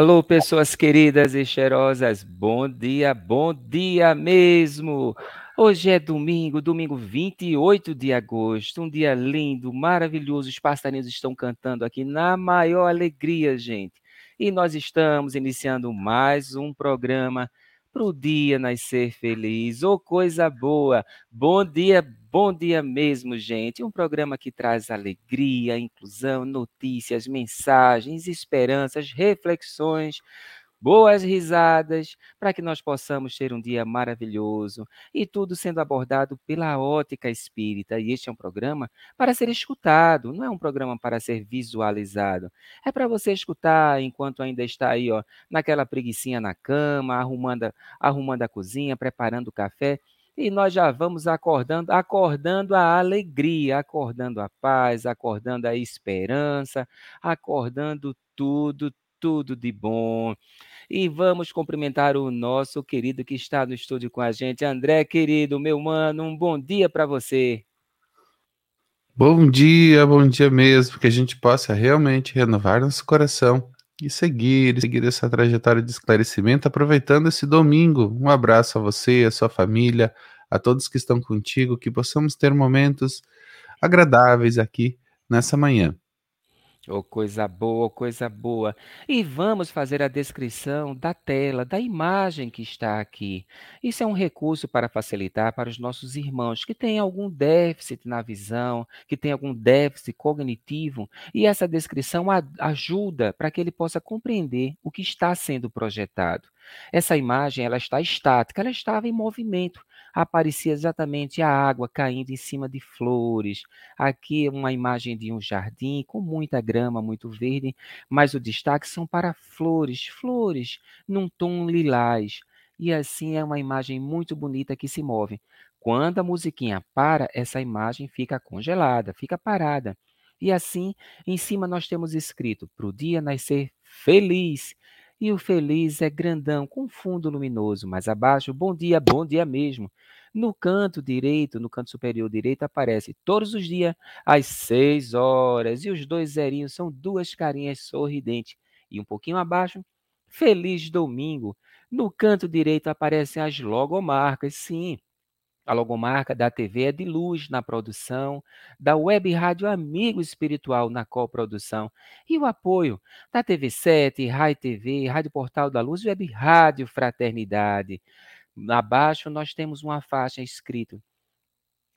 Alô, pessoas queridas e cheirosas, bom dia, bom dia mesmo! Hoje é domingo, domingo 28 de agosto, um dia lindo, maravilhoso. Os passarinhos estão cantando aqui na maior alegria, gente. E nós estamos iniciando mais um programa para o dia nascer feliz. Ô, oh, coisa boa! Bom dia, bom dia mesmo, gente. Um programa que traz alegria, inclusão, notícias, mensagens, esperanças, reflexões boas risadas, para que nós possamos ter um dia maravilhoso e tudo sendo abordado pela ótica espírita. E este é um programa para ser escutado, não é um programa para ser visualizado. É para você escutar enquanto ainda está aí, ó, naquela preguiçinha na cama, arrumando, arrumando a cozinha, preparando o café. E nós já vamos acordando, acordando a alegria, acordando a paz, acordando a esperança, acordando tudo, tudo de bom. E vamos cumprimentar o nosso querido que está no estúdio com a gente. André, querido, meu mano, um bom dia para você. Bom dia, bom dia mesmo, que a gente possa realmente renovar nosso coração e seguir, seguir essa trajetória de esclarecimento, aproveitando esse domingo. Um abraço a você, a sua família, a todos que estão contigo, que possamos ter momentos agradáveis aqui nessa manhã. Oh, coisa boa, coisa boa. E vamos fazer a descrição da tela, da imagem que está aqui. Isso é um recurso para facilitar para os nossos irmãos que têm algum déficit na visão, que têm algum déficit cognitivo, e essa descrição ajuda para que ele possa compreender o que está sendo projetado. Essa imagem ela está estática, ela estava em movimento, aparecia exatamente a água caindo em cima de flores. Aqui uma imagem de um jardim com muita grama, muito verde, mas o destaque são para flores, flores num tom lilás. E assim é uma imagem muito bonita que se move. Quando a musiquinha para, essa imagem fica congelada, fica parada. E assim, em cima nós temos escrito: para o dia nascer feliz. E o feliz é grandão, com fundo luminoso. Mais abaixo, bom dia, bom dia mesmo. No canto direito, no canto superior direito, aparece todos os dias às seis horas. E os dois zerinhos são duas carinhas sorridentes. E um pouquinho abaixo, Feliz Domingo. No canto direito aparecem as logomarcas. Sim, a logomarca da TV é de luz na produção, da Web Rádio Amigo Espiritual na coprodução e o apoio da TV7, Rai TV, Rádio Portal da Luz, Web Rádio Fraternidade. Abaixo nós temos uma faixa escrito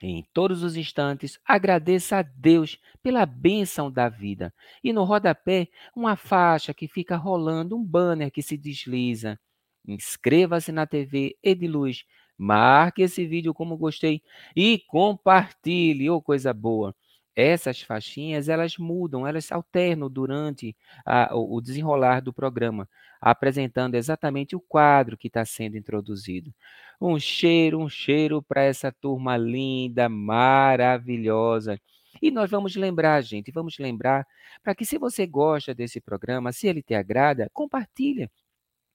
em todos os instantes, agradeça a Deus pela bênção da vida. E no rodapé, uma faixa que fica rolando, um banner que se desliza. Inscreva-se na TV Ediluz Marque esse vídeo como gostei e compartilhe, ou oh, coisa boa. Essas faixinhas, elas mudam, elas alternam durante a, o desenrolar do programa, apresentando exatamente o quadro que está sendo introduzido. Um cheiro, um cheiro para essa turma linda, maravilhosa. E nós vamos lembrar, gente, vamos lembrar para que se você gosta desse programa, se ele te agrada, compartilha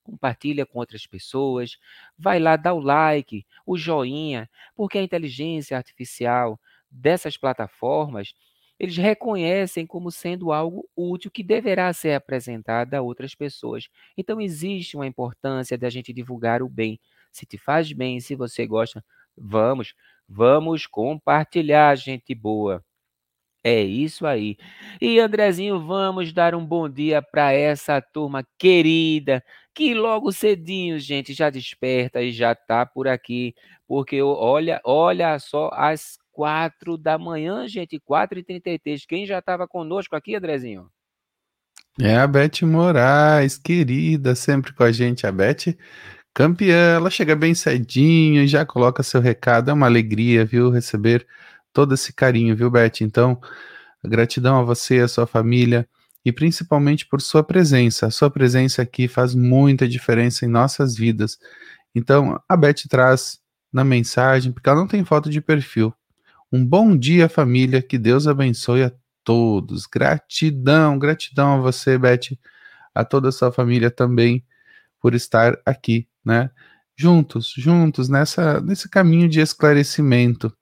compartilha com outras pessoas, vai lá, dá o like, o joinha, porque a inteligência artificial dessas plataformas, eles reconhecem como sendo algo útil que deverá ser apresentado a outras pessoas. Então existe uma importância da gente divulgar o bem. Se te faz bem, se você gosta, vamos, vamos compartilhar, gente boa. É isso aí. E Andrezinho, vamos dar um bom dia para essa turma querida que logo cedinho, gente, já desperta e já tá por aqui, porque olha, olha só às quatro da manhã, gente, quatro e trinta e três. Quem já estava conosco aqui, Andrezinho? É a Beth Moraes, querida, sempre com a gente, a Beth campeã, ela chega bem cedinho e já coloca seu recado, é uma alegria, viu, receber todo esse carinho, viu, Beth? Então, gratidão a você, a sua família e principalmente por sua presença. A sua presença aqui faz muita diferença em nossas vidas. Então, a Beth traz na mensagem, porque ela não tem foto de perfil. Um bom dia, família, que Deus abençoe a todos. Gratidão, gratidão a você, Beth, a toda a sua família também por estar aqui, né? Juntos, juntos nessa nesse caminho de esclarecimento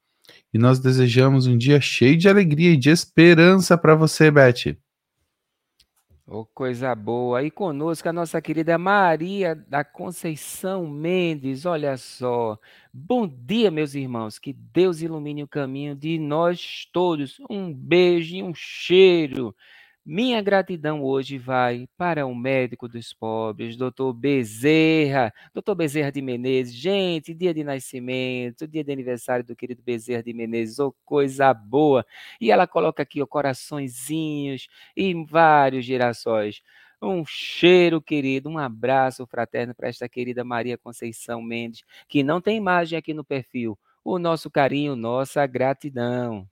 e nós desejamos um dia cheio de alegria e de esperança para você, Beth. Oh, coisa boa. E conosco a nossa querida Maria da Conceição Mendes. Olha só. Bom dia, meus irmãos. Que Deus ilumine o caminho de nós todos. Um beijo e um cheiro. Minha gratidão hoje vai para o médico dos pobres, doutor Bezerra, doutor Bezerra de Menezes. Gente, dia de nascimento, dia de aniversário do querido Bezerra de Menezes, oh, coisa boa. E ela coloca aqui, ó, coraçõezinhos e vários girassóis. Um cheiro, querido, um abraço fraterno para esta querida Maria Conceição Mendes, que não tem imagem aqui no perfil. O nosso carinho, nossa gratidão.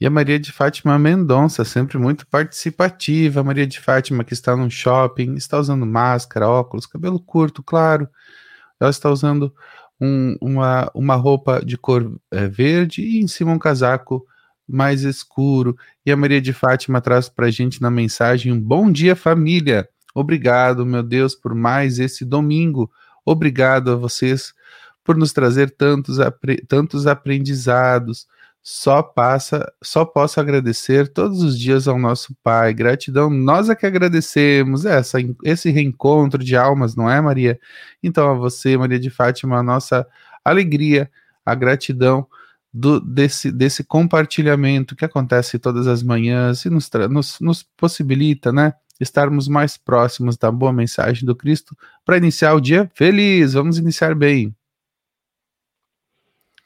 E a Maria de Fátima Mendonça, sempre muito participativa. A Maria de Fátima que está no shopping, está usando máscara, óculos, cabelo curto, claro. Ela está usando um, uma, uma roupa de cor é, verde e em cima um casaco mais escuro. E a Maria de Fátima traz para a gente na mensagem um bom dia, família. Obrigado, meu Deus, por mais esse domingo. Obrigado a vocês por nos trazer tantos, tantos aprendizados só passa, só posso agradecer todos os dias ao nosso Pai. Gratidão, nós é que agradecemos essa, esse reencontro de almas, não é, Maria? Então, a você, Maria de Fátima, a nossa alegria, a gratidão do, desse, desse compartilhamento que acontece todas as manhãs e nos, nos, nos possibilita, né? Estarmos mais próximos da boa mensagem do Cristo para iniciar o dia feliz. Vamos iniciar bem.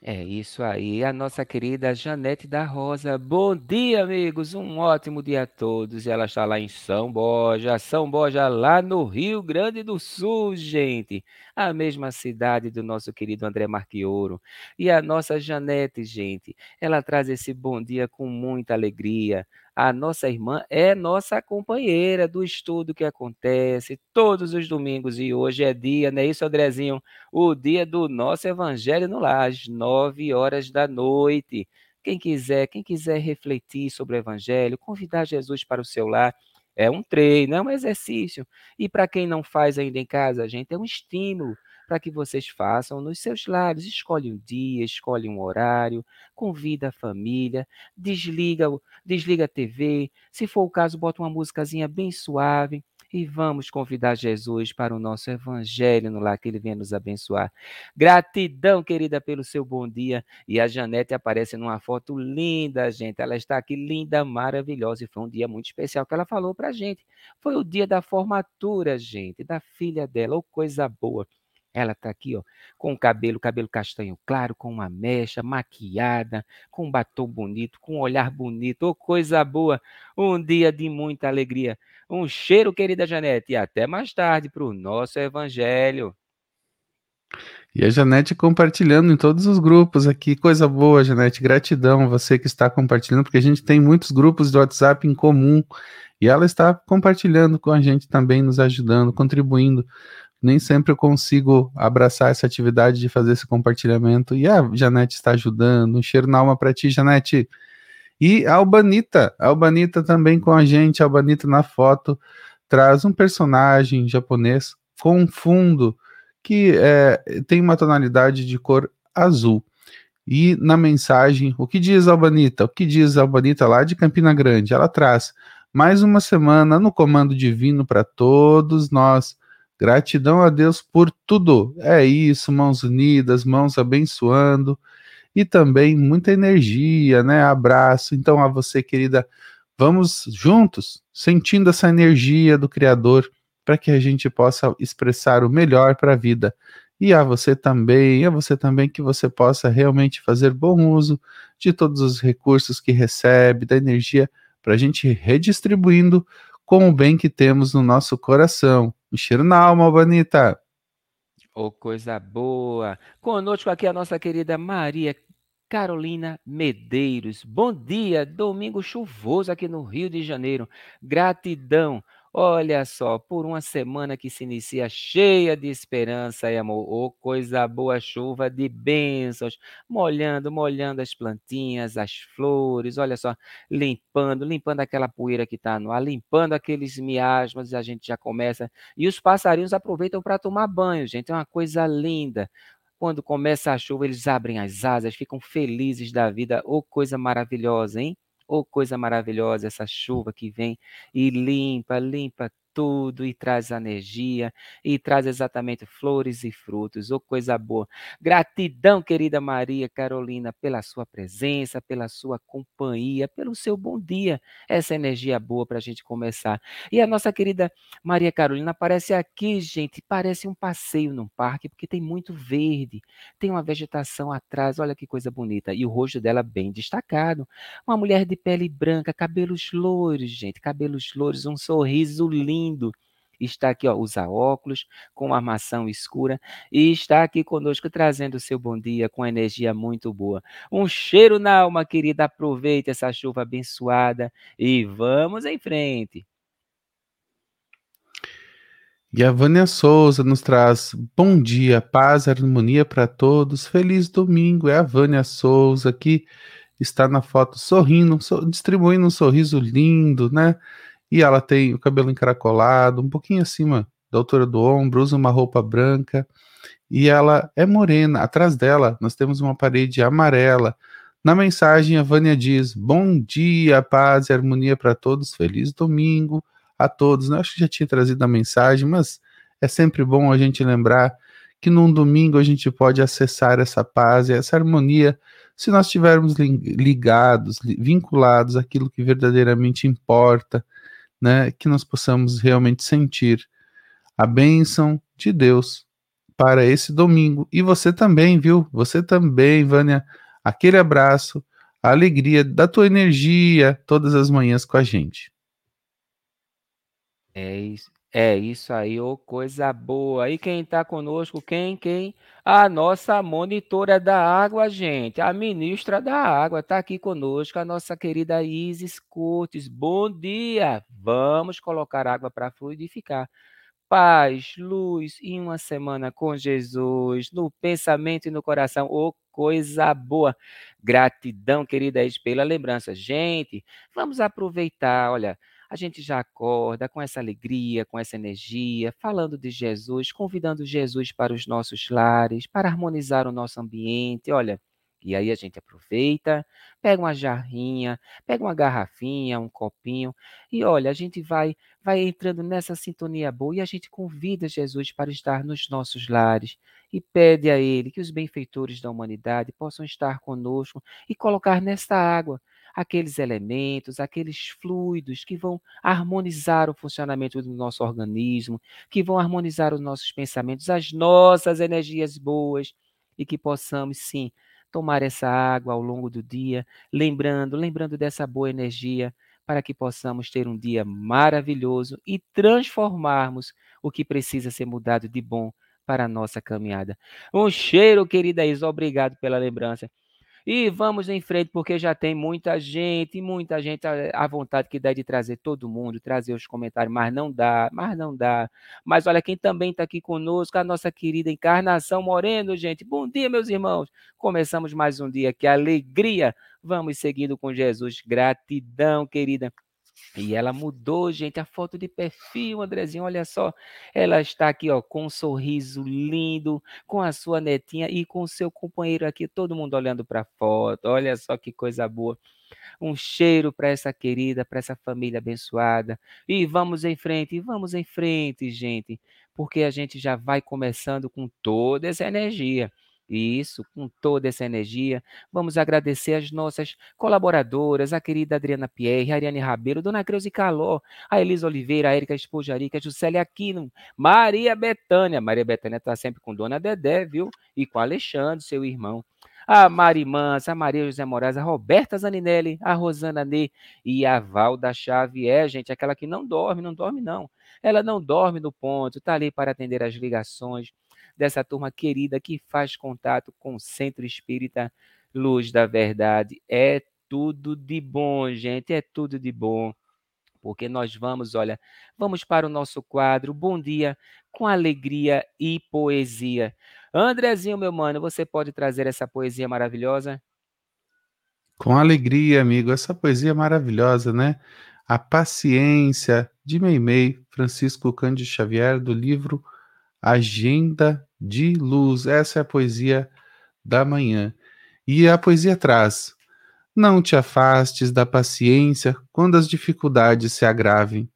É isso aí, a nossa querida Janete da Rosa. Bom dia, amigos. Um ótimo dia a todos. Ela está lá em São Borja, São Borja, lá no Rio Grande do Sul, gente. A mesma cidade do nosso querido André Marquioro. E a nossa Janete, gente, ela traz esse bom dia com muita alegria. A nossa irmã é nossa companheira do estudo que acontece todos os domingos e hoje é dia, não é isso, Andrezinho? O dia do nosso Evangelho no Lar, às nove horas da noite. Quem quiser, quem quiser refletir sobre o Evangelho, convidar Jesus para o seu lar, é um treino, é um exercício. E para quem não faz ainda em casa, gente, é um estímulo para que vocês façam nos seus lares. Escolhe um dia, escolhe um horário, convida a família, desliga, desliga a TV. Se for o caso, bota uma músicazinha bem suave e vamos convidar Jesus para o nosso evangelho no lar que ele venha nos abençoar. Gratidão, querida, pelo seu bom dia. E a Janete aparece numa foto linda, gente. Ela está aqui linda, maravilhosa e foi um dia muito especial que ela falou para gente. Foi o dia da formatura, gente, da filha dela. Oh, coisa boa. Ela está aqui, ó, com o cabelo, cabelo castanho claro, com uma mecha, maquiada, com um batom bonito, com um olhar bonito, coisa boa. Um dia de muita alegria. Um cheiro, querida Janete, e até mais tarde para o nosso evangelho. E a Janete compartilhando em todos os grupos aqui. Coisa boa, Janete. Gratidão você que está compartilhando, porque a gente tem muitos grupos de WhatsApp em comum. E ela está compartilhando com a gente também, nos ajudando, contribuindo nem sempre eu consigo abraçar essa atividade de fazer esse compartilhamento. E a Janete está ajudando. Um cheiro na alma para ti, Janete. E a Albanita, a Albanita também com a gente. A Albanita na foto traz um personagem japonês com um fundo que é, tem uma tonalidade de cor azul. E na mensagem, o que diz a Albanita? O que diz a Albanita lá de Campina Grande? Ela traz mais uma semana no comando divino para todos nós Gratidão a Deus por tudo. É isso, mãos unidas, mãos abençoando e também muita energia, né? Abraço. Então, a você, querida, vamos juntos, sentindo essa energia do Criador, para que a gente possa expressar o melhor para a vida. E a você também, a você também, que você possa realmente fazer bom uso de todos os recursos que recebe, da energia, para a gente redistribuindo com o bem que temos no nosso coração. Um cheiro na alma, Bonita. Ô, oh, coisa boa. Conosco aqui a nossa querida Maria Carolina Medeiros. Bom dia, domingo chuvoso aqui no Rio de Janeiro. Gratidão Olha só, por uma semana que se inicia cheia de esperança e amor, oh, coisa boa, chuva de bênçãos, molhando, molhando as plantinhas, as flores, olha só, limpando, limpando aquela poeira que está no ar, limpando aqueles miasmas, a gente já começa. E os passarinhos aproveitam para tomar banho, gente, é uma coisa linda. Quando começa a chuva, eles abrem as asas, ficam felizes da vida, oh, coisa maravilhosa, hein? Oh, coisa maravilhosa essa chuva que vem e limpa, limpa tudo e traz energia e traz exatamente flores e frutos. Oh, coisa boa. Gratidão, querida Maria Carolina, pela sua presença, pela sua companhia, pelo seu bom dia. Essa energia boa para a gente começar. E a nossa querida Maria Carolina aparece aqui, gente, parece um passeio num parque, porque tem muito verde, tem uma vegetação atrás, olha que coisa bonita. E o rosto dela bem destacado. Uma mulher de pele branca, cabelos louros, gente, cabelos louros, um sorriso lindo lindo. Está aqui, ó, usa óculos, com armação escura, e está aqui conosco trazendo o seu bom dia com energia muito boa. Um cheiro na alma, querida. Aproveite essa chuva abençoada e vamos em frente. E a Vânia Souza nos traz bom dia, paz, harmonia para todos. Feliz domingo. É a Vânia Souza que está na foto sorrindo, distribuindo um sorriso lindo, né? E ela tem o cabelo encaracolado, um pouquinho acima da altura do ombro, usa uma roupa branca e ela é morena. Atrás dela, nós temos uma parede amarela. Na mensagem, a Vânia diz: Bom dia, paz e harmonia para todos, feliz domingo a todos. Eu acho que já tinha trazido a mensagem, mas é sempre bom a gente lembrar que num domingo a gente pode acessar essa paz e essa harmonia se nós estivermos ligados, vinculados àquilo que verdadeiramente importa, né, que nós possamos realmente sentir a bênção de Deus para esse domingo. E você também, viu? Você também, Vânia, aquele abraço, a alegria da tua energia todas as manhãs com a gente. É isso. É isso aí, ô coisa boa. E quem está conosco, quem, quem? A nossa monitora da água, gente, a ministra da água está aqui conosco, a nossa querida Isis Cortes. Bom dia! Vamos colocar água para fluidificar. Paz, luz e uma semana com Jesus, no pensamento e no coração. Ô coisa boa. Gratidão, querida Isis, pela lembrança. Gente, vamos aproveitar, olha a gente já acorda com essa alegria, com essa energia, falando de Jesus, convidando Jesus para os nossos lares, para harmonizar o nosso ambiente. Olha, e aí a gente aproveita, pega uma jarrinha, pega uma garrafinha, um copinho, e olha, a gente vai vai entrando nessa sintonia boa e a gente convida Jesus para estar nos nossos lares e pede a ele que os benfeitores da humanidade possam estar conosco e colocar nesta água aqueles elementos, aqueles fluidos que vão harmonizar o funcionamento do nosso organismo, que vão harmonizar os nossos pensamentos, as nossas energias boas e que possamos sim tomar essa água ao longo do dia, lembrando, lembrando dessa boa energia para que possamos ter um dia maravilhoso e transformarmos o que precisa ser mudado de bom para a nossa caminhada. Um cheiro, querida Isa, obrigado pela lembrança. E vamos em frente, porque já tem muita gente, muita gente à vontade que dá de trazer todo mundo, trazer os comentários, mas não dá, mas não dá. Mas olha quem também está aqui conosco, a nossa querida Encarnação Moreno, gente. Bom dia, meus irmãos. Começamos mais um dia, que alegria. Vamos seguindo com Jesus. Gratidão, querida. E ela mudou, gente, a foto de perfil, Andrezinho, olha só. Ela está aqui, ó, com um sorriso lindo, com a sua netinha e com o seu companheiro aqui, todo mundo olhando para a foto. Olha só que coisa boa. Um cheiro para essa querida, para essa família abençoada. E vamos em frente, vamos em frente, gente, porque a gente já vai começando com toda essa energia. Isso, com toda essa energia, vamos agradecer as nossas colaboradoras, a querida Adriana Pierre, a Ariane Rabelo, Dona Creuze Caló, a Elisa Oliveira, a Erika Espojarica, a Juscelia Aquino, Maria Betânia. Maria Betânia está sempre com Dona Dedé, viu? E com Alexandre, seu irmão. A Mari Mansa, a Maria José Moraes, a Roberta Zaninelli, a Rosana Ney e a Valda Xavier, gente, aquela que não dorme, não dorme não. Ela não dorme no ponto, está ali para atender as ligações dessa turma querida que faz contato com o Centro Espírita Luz da Verdade. É tudo de bom, gente, é tudo de bom. Porque nós vamos, olha, vamos para o nosso quadro Bom Dia com Alegria e Poesia. Andrezinho, meu mano, você pode trazer essa poesia maravilhosa? Com alegria, amigo. Essa poesia maravilhosa, né? A Paciência, de Meimei, Francisco Cândido Xavier, do livro Agenda de Luz. Essa é a poesia da manhã. E a poesia traz: Não te afastes da paciência quando as dificuldades se agravem.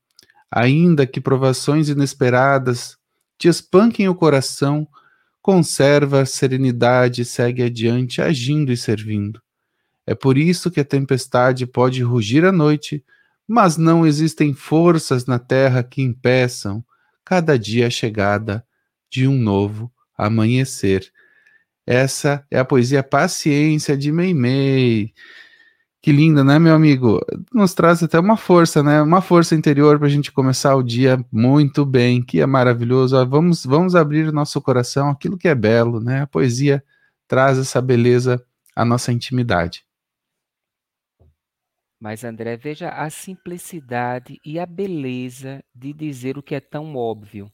Ainda que provações inesperadas te espanquem o coração, conserva a serenidade e segue adiante, agindo e servindo. É por isso que a tempestade pode rugir à noite, mas não existem forças na terra que impeçam cada dia a chegada de um novo amanhecer. Essa é a poesia Paciência de Meimei. Que linda, né, meu amigo? Nos traz até uma força, né? Uma força interior para a gente começar o dia muito bem, que é maravilhoso. Vamos, vamos abrir o nosso coração aquilo que é belo, né? A poesia traz essa beleza à nossa intimidade. Mas, André, veja a simplicidade e a beleza de dizer o que é tão óbvio.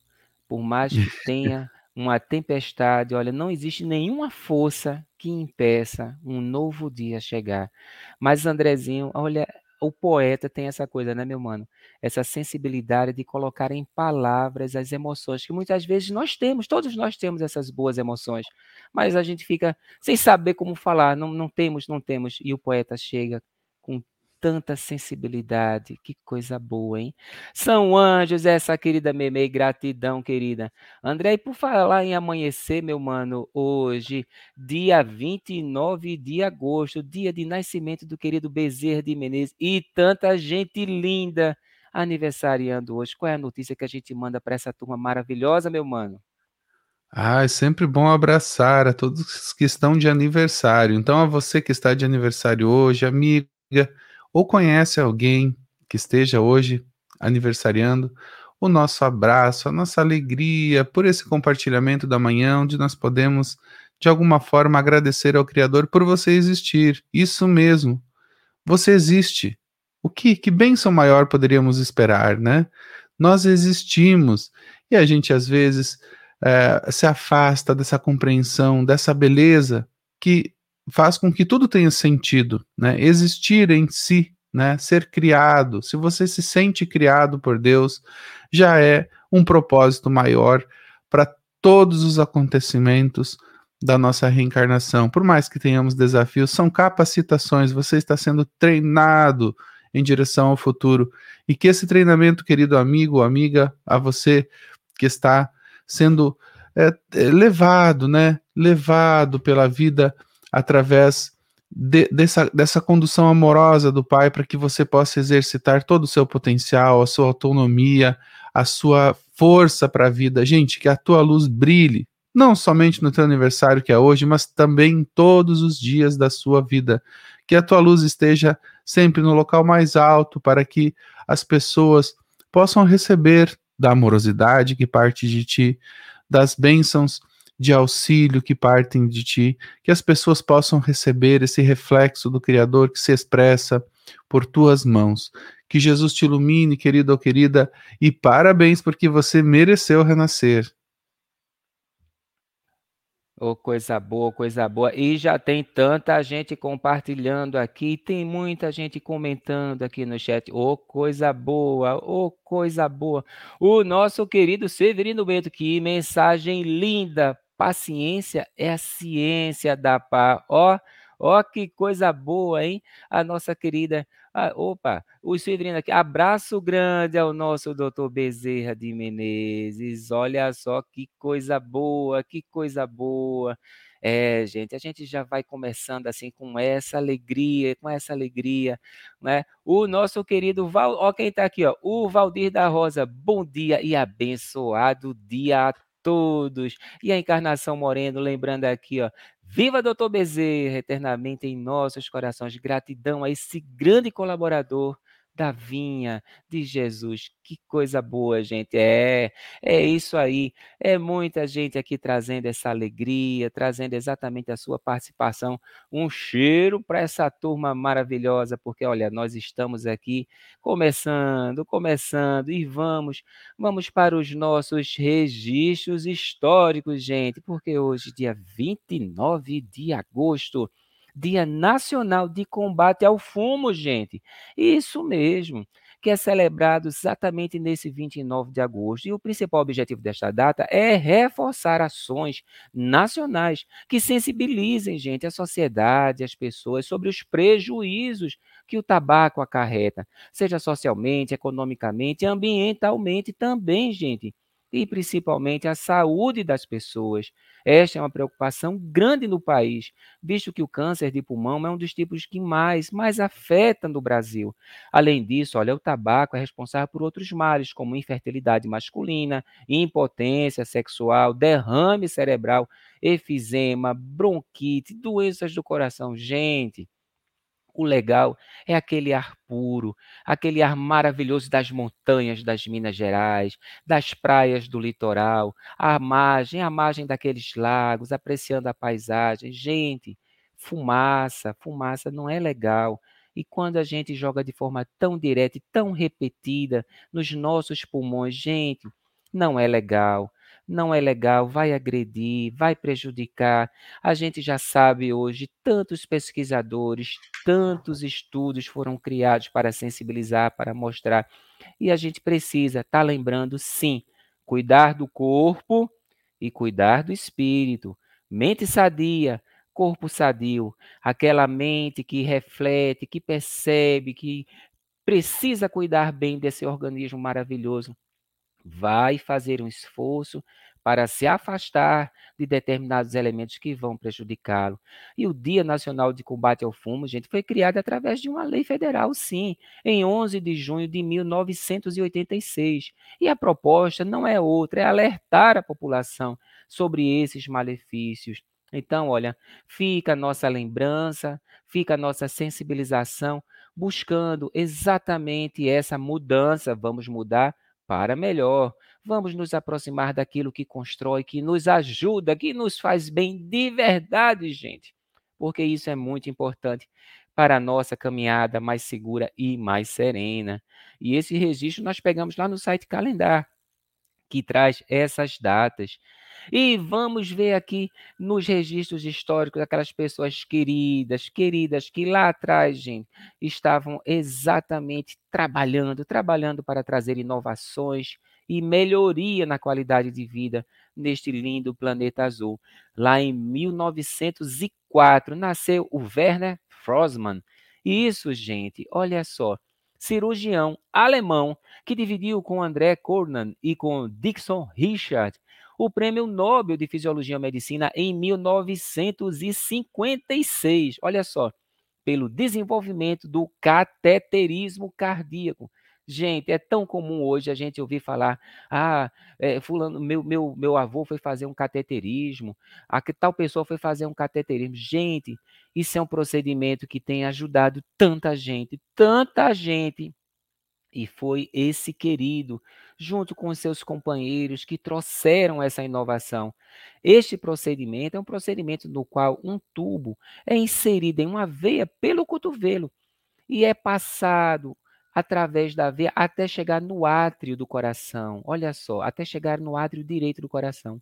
Por mais que tenha uma tempestade, olha, não existe nenhuma força que impeça um novo dia chegar. Mas Andrezinho, olha, o poeta tem essa coisa, né, meu mano? Essa sensibilidade de colocar em palavras as emoções que muitas vezes nós temos, todos nós temos essas boas emoções, mas a gente fica sem saber como falar, não, não temos, não temos, e o poeta chega com tanta sensibilidade, que coisa boa, hein? São anjos, essa querida Meme, gratidão, querida. André, e por falar em amanhecer, meu mano, hoje, dia 29 de agosto, dia de nascimento do querido Bezerra de Menezes, e tanta gente linda aniversariando hoje. Qual é a notícia que a gente manda para essa turma maravilhosa, meu mano? Ah, é sempre bom abraçar a todos que estão de aniversário. Então, a você que está de aniversário hoje, amiga, ou conhece alguém que esteja hoje aniversariando, o nosso abraço, a nossa alegria por esse compartilhamento da manhã, onde nós podemos, de alguma forma, agradecer ao Criador por você existir. Isso mesmo, você existe. O que, que bênção maior poderíamos esperar, né? Nós existimos e a gente às vezes é, se afasta dessa compreensão, dessa beleza que faz com que tudo tenha sentido, né? Existir em si, né? Ser criado. Se você se sente criado por Deus, já é um propósito maior para todos os acontecimentos da nossa reencarnação. Por mais que tenhamos desafios, são capacitações. Você está sendo treinado em direção ao futuro e que esse treinamento, querido amigo, amiga, a você que está sendo é, levado, né? Levado pela vida através de, dessa, dessa condução amorosa do Pai para que você possa exercitar todo o seu potencial, a sua autonomia, a sua força para a vida. Gente, que a tua luz brilhe, não somente no teu aniversário que é hoje, mas também todos os dias da sua vida. Que a tua luz esteja sempre no local mais alto para que as pessoas possam receber da amorosidade que parte de ti, das bênçãos de auxílio que partem de ti, que as pessoas possam receber esse reflexo do Criador que se expressa por tuas mãos. Que Jesus te ilumine, querido ou querida, e parabéns porque você mereceu renascer. Oh, coisa boa, coisa boa. E já tem tanta gente compartilhando aqui, tem muita gente comentando aqui no chat. Oh, coisa boa, oh, coisa boa. O nosso querido Severino Bento, que mensagem linda Paciência é a ciência da paz. Ó, ó que coisa boa, hein? A nossa querida. Ah, opa, o Severino aqui. Abraço grande ao nosso doutor Bezerra de Menezes. Olha só que coisa boa, que coisa boa. É, gente, a gente já vai começando assim com essa alegria, com essa alegria, né? O nosso querido Val, ó quem tá aqui, ó, o Valdir da Rosa. Bom dia e abençoado dia a todos. E a Encarnação Moreno, lembrando aqui, ó, Viva Doutor Bezerra, eternamente em nossos corações. Gratidão a esse grande colaborador da vinha de Jesus. Que coisa boa, gente. É, é isso aí. É muita gente aqui trazendo essa alegria, trazendo exatamente a sua participação. Um cheiro para essa turma maravilhosa, porque olha, nós estamos aqui começando, começando e vamos, vamos para os nossos registros históricos, gente, porque hoje, dia 29 de agosto, Dia Nacional de Combate ao Fumo, gente. Isso mesmo. que é celebrado exatamente nesse 29 de agosto. E o principal objetivo desta data é reforçar ações nacionais que sensibilizem, gente, a sociedade, as pessoas sobre os prejuízos que o tabaco acarreta, seja socialmente, economicamente, ambientalmente também, gente e principalmente a saúde das pessoas. Esta é uma preocupação grande no país, visto que o câncer de pulmão é um dos tipos que mais, mais afeta no Brasil. Além disso, olha, o tabaco é responsável por outros males, como infertilidade masculina, impotência sexual, derrame cerebral, efizema, bronquite, doenças do coração. Gente, o legal é aquele ar puro, aquele ar maravilhoso das montanhas das Minas Gerais, das praias do litoral, a margem, a margem daqueles lagos, apreciando a paisagem. Gente, fumaça, fumaça não é legal. E quando a gente joga de forma tão direta e tão repetida nos nossos pulmões, gente, não é legal não é legal, vai agredir, vai prejudicar. A gente já sabe hoje, tantos pesquisadores, tantos estudos foram criados para sensibilizar, para mostrar. E a gente precisa estar tá lembrando, sim, cuidar do corpo e cuidar do espírito. Mente sadia, corpo sadio, aquela mente que reflete, que percebe, que precisa cuidar bem desse organismo maravilhoso vai fazer um esforço para se afastar de determinados elementos que vão prejudicá-lo. E o Dia Nacional de Combate ao Fumo, gente, foi criado através de uma lei federal, sim, em 11 de junho de 1986. E a proposta não é outra, é alertar a população sobre esses malefícios. Então, olha, fica a nossa lembrança, fica a nossa sensibilização, buscando exatamente essa mudança. Vamos mudar para melhor. Vamos nos aproximar daquilo que constrói, que nos ajuda, que nos faz bem de verdade, gente. Porque isso é muito importante para a nossa caminhada mais segura e mais serena. E esse registro nós pegamos lá no site Calendar, que traz essas datas. E vamos ver aqui nos registros históricos aquelas pessoas queridas, queridas, que lá atrás, gente, estavam exatamente trabalhando, trabalhando para trazer inovações e melhoria na qualidade de vida neste lindo planeta azul. Lá em 1904 nasceu o Werner Frosman. Isso, gente, olha só cirurgião alemão que dividiu com André Cornan e com Dixon Richard o Prêmio Nobel de Fisiologia e Medicina em 1956. Olha só, pelo desenvolvimento do cateterismo cardíaco. Gente, é tão comum hoje a gente ouvir falar: ah, é, fulano, meu, meu, meu avô foi fazer um cateterismo, a tal pessoa foi fazer um cateterismo. Gente, isso é um procedimento que tem ajudado tanta gente, tanta gente e foi esse querido, junto com seus companheiros, que trouxeram essa inovação. Este procedimento é um procedimento no qual um tubo é inserido em uma veia pelo cotovelo e é passado através da veia até chegar no átrio do coração. Olha só, até chegar no átrio direito do coração.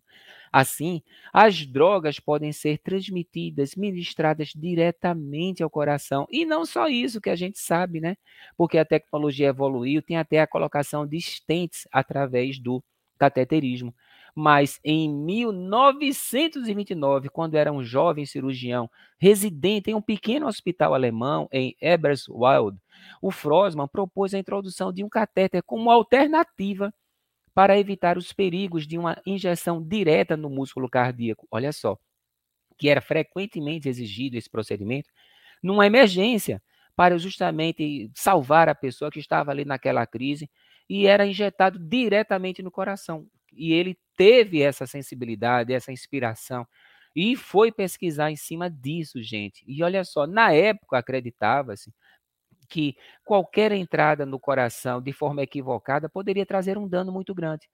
Assim, as drogas podem ser transmitidas, ministradas diretamente ao coração. E não só isso que a gente sabe, né? Porque a tecnologia evoluiu, tem até a colocação de stents através do cateterismo mas em 1929, quando era um jovem cirurgião residente em um pequeno hospital alemão em Eberswalde, o Frosman propôs a introdução de um catéter como alternativa para evitar os perigos de uma injeção direta no músculo cardíaco. Olha só, que era frequentemente exigido esse procedimento numa emergência para justamente salvar a pessoa que estava ali naquela crise e era injetado diretamente no coração. E ele teve essa sensibilidade, essa inspiração e foi pesquisar em cima disso, gente. E olha só, na época acreditava-se que qualquer entrada no coração de forma equivocada poderia trazer um dano muito grande.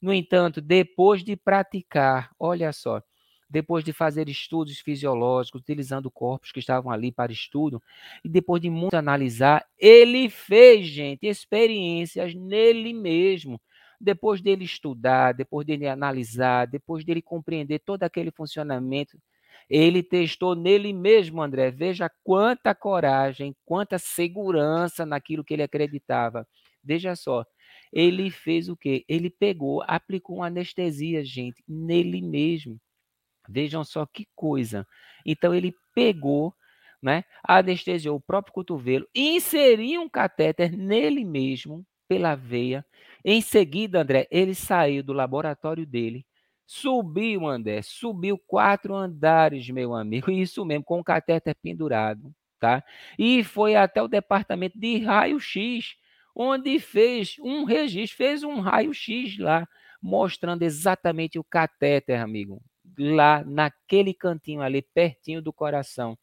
No entanto, depois de praticar, olha só, depois de fazer estudos fisiológicos, utilizando corpos que estavam ali para estudo, e depois de muito analisar, ele fez, gente, experiências nele mesmo depois dele estudar, depois dele analisar, depois dele compreender todo aquele funcionamento, ele testou nele mesmo, André. Veja quanta coragem, quanta segurança naquilo que ele acreditava. Veja só, ele fez o quê? Ele pegou, aplicou uma anestesia, gente, nele mesmo. Vejam só que coisa. Então ele pegou, né, anestesiou o próprio cotovelo, inseriu um catéter nele mesmo, pela veia. Em seguida, André, ele saiu do laboratório dele, subiu, André, subiu quatro andares, meu amigo, isso mesmo, com o catéter pendurado, tá? E foi até o departamento de raio-x, onde fez um registro, fez um raio-x lá, mostrando exatamente o catéter, amigo, lá naquele cantinho ali, pertinho do coração,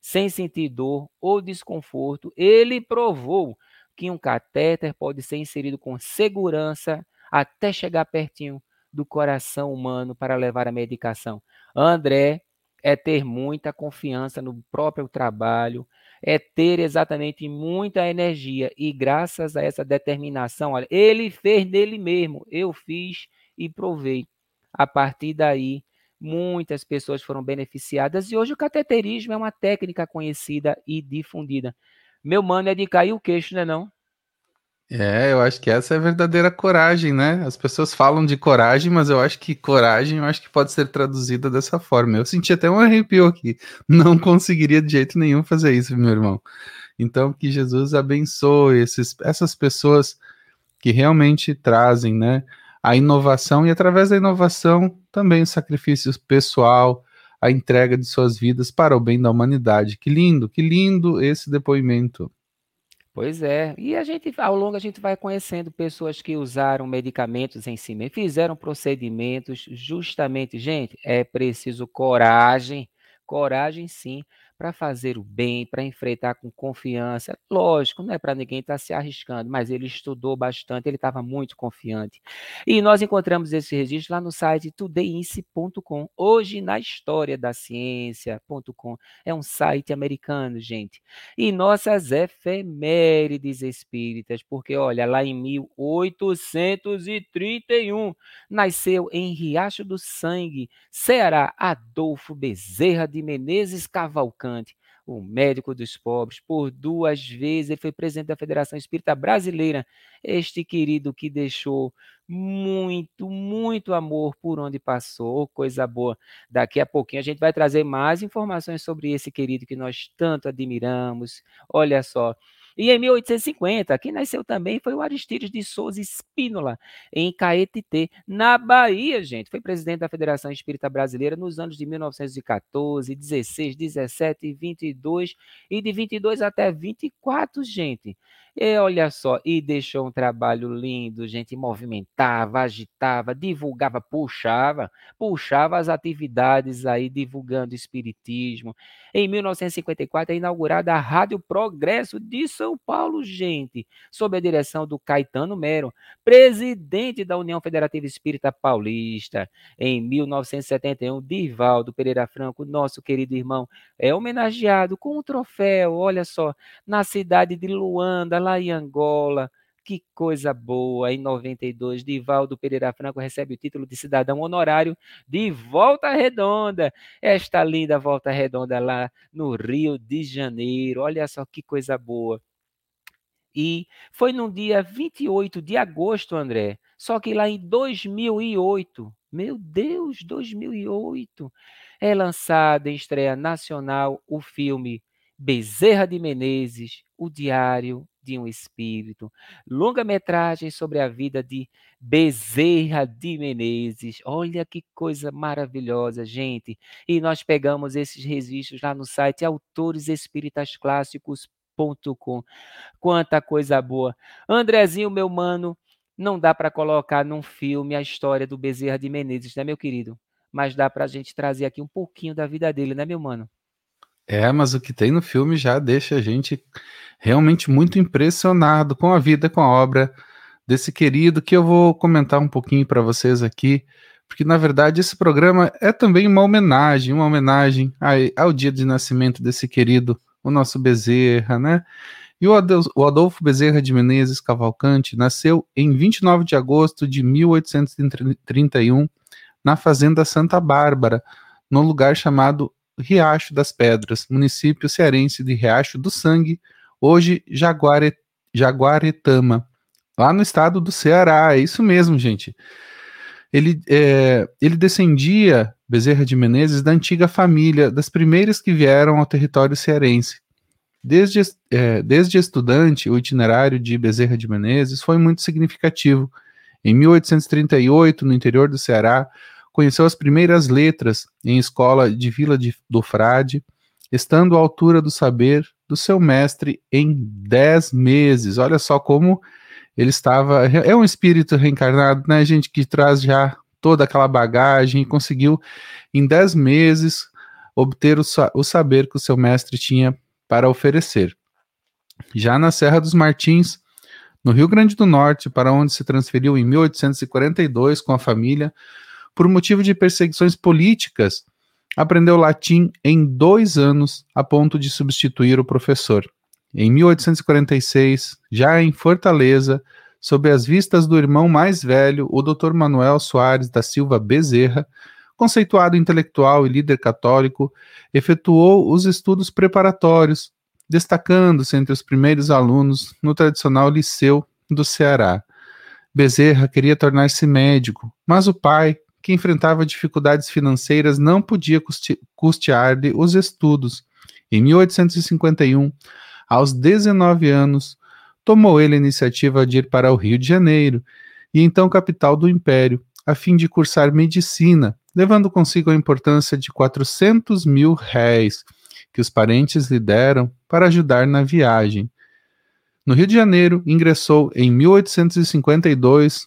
sem sentir dor ou desconforto. Ele provou que um catéter pode ser inserido com segurança até chegar pertinho do coração humano para levar a medicação. André é ter muita confiança no próprio trabalho, é ter exatamente muita energia e graças a essa determinação, olha, ele fez nele mesmo, eu fiz e provei. A partir daí, muitas pessoas foram beneficiadas e hoje o cateterismo é uma técnica conhecida e difundida. Meu mano é de cair o queixo, né não? É, eu acho que essa é a verdadeira coragem, né? As pessoas falam de coragem, mas eu acho que coragem, eu acho que pode ser traduzida dessa forma. Eu senti até um arrepio aqui. Não conseguiria de jeito nenhum fazer isso, meu irmão. Então, que Jesus abençoe esses, essas pessoas que realmente trazem, né, a inovação e através da inovação também o sacrifício pessoal, a entrega de suas vidas para o bem da humanidade. Que lindo, que lindo esse depoimento. Pois é, e a gente, ao longo, a gente vai conhecendo pessoas que usaram medicamentos em si fizeram procedimentos, justamente, gente, é preciso coragem, coragem sim, para fazer o bem, para enfrentar com confiança. Lógico, não é para ninguém estar tá se arriscando, mas ele estudou bastante, ele estava muito confiante. E nós encontramos esse registro lá no site todayince.com, hoje na história da ciência.com. É um site americano, gente. E nossas efemérides espíritas, porque olha, lá em 1831 nasceu em Riacho do Sangue, Ceará, Adolfo Bezerra de Menezes Cavalcante Cavalcante, o médico dos pobres, por duas vezes ele foi presidente da Federação Espírita Brasileira, este querido que deixou muito, muito amor por onde passou, coisa boa. Daqui a pouquinho a gente vai trazer mais informações sobre esse querido que nós tanto admiramos. Olha só, e em 1850, quem nasceu também foi o Aristides de Souza Espínola, em Caetité, na Bahia, gente. Foi presidente da Federação Espírita Brasileira nos anos de 1914, 16, 17 e 22, e de 22 até 24, gente. E olha só, e deixou um trabalho lindo, gente, movimentava, agitava, divulgava, puxava, puxava as atividades aí, divulgando espiritismo. Em 1954 é inaugurada a Rádio Progresso de São Paulo, gente, sob a direção do Caetano Mero, presidente da União Federativa Espírita Paulista. Em 1971, Divaldo Pereira Franco, nosso querido irmão, é homenageado com um troféu, olha só, na cidade de Luanda, lá em Angola. Que coisa boa! Em 92, Divaldo Pereira Franco recebe o título de cidadão honorário de Volta Redonda. Esta linda Volta Redonda lá no Rio de Janeiro. Olha só que coisa boa. E foi no dia 28 de agosto, André. Só que lá em 2008, meu Deus, 2008, é lançado em estreia nacional o filme Bezerra de Menezes, O Diário de um Espírito. Longa-metragem sobre a vida de Bezerra de Menezes. Olha que coisa maravilhosa, gente. E nós pegamos esses registros lá no site autoresespiritasclássicos.com. Quanta coisa boa. Andrezinho, meu mano, não dá para colocar num filme a história do Bezerra de Menezes, né, meu querido? Mas dá para a gente trazer aqui um pouquinho da vida dele, né, meu mano? É, mas o que tem no filme já deixa a gente realmente muito impressionado com a vida, com a obra desse querido que eu vou comentar um pouquinho para vocês aqui, porque na verdade esse programa é também uma homenagem, uma homenagem ao dia de nascimento desse querido, o nosso Bezerra, né? E o Adolfo Bezerra de Menezes Cavalcante nasceu em 29 de agosto de 1831 na fazenda Santa Bárbara, no lugar chamado Riacho das Pedras, município cearense de Riacho do Sangue, hoje Jaguare, Jaguaretama, lá no estado do Ceará. É isso mesmo, gente. Ele, é, ele descendia, Bezerra de Menezes, da antiga família, das primeiras que vieram ao território cearense. Desde, é, desde estudante, o itinerário de Bezerra de Menezes foi muito significativo. Em 1838, no interior do Ceará, conheceu as primeiras letras em escola de Vila de, do Frade, estando à altura do saber do seu mestre em dez meses. Olha só como ele estava. É um espírito reencarnado, né, gente, que traz já toda aquela bagagem e conseguiu, em dez meses, obter o, o saber que o seu mestre tinha para oferecer. Já na Serra dos Martins, no Rio Grande do Norte, para onde se transferiu em 1842 com a família, por motivo de perseguições políticas, aprendeu latim em dois anos, a ponto de substituir o professor. Em 1846, já em Fortaleza, sob as vistas do irmão mais velho, o Dr. Manuel Soares da Silva Bezerra, conceituado intelectual e líder católico, efetuou os estudos preparatórios, destacando-se entre os primeiros alunos no tradicional Liceu do Ceará. Bezerra queria tornar-se médico, mas o pai, que enfrentava dificuldades financeiras, não podia custear-lhe os estudos. Em 1851, aos 19 anos, tomou ele a iniciativa de ir para o Rio de Janeiro, e então capital do Império, a fim de cursar medicina, levando consigo a importância de 400 mil réis que os parentes lhe deram para ajudar na viagem. No Rio de Janeiro, ingressou em 1852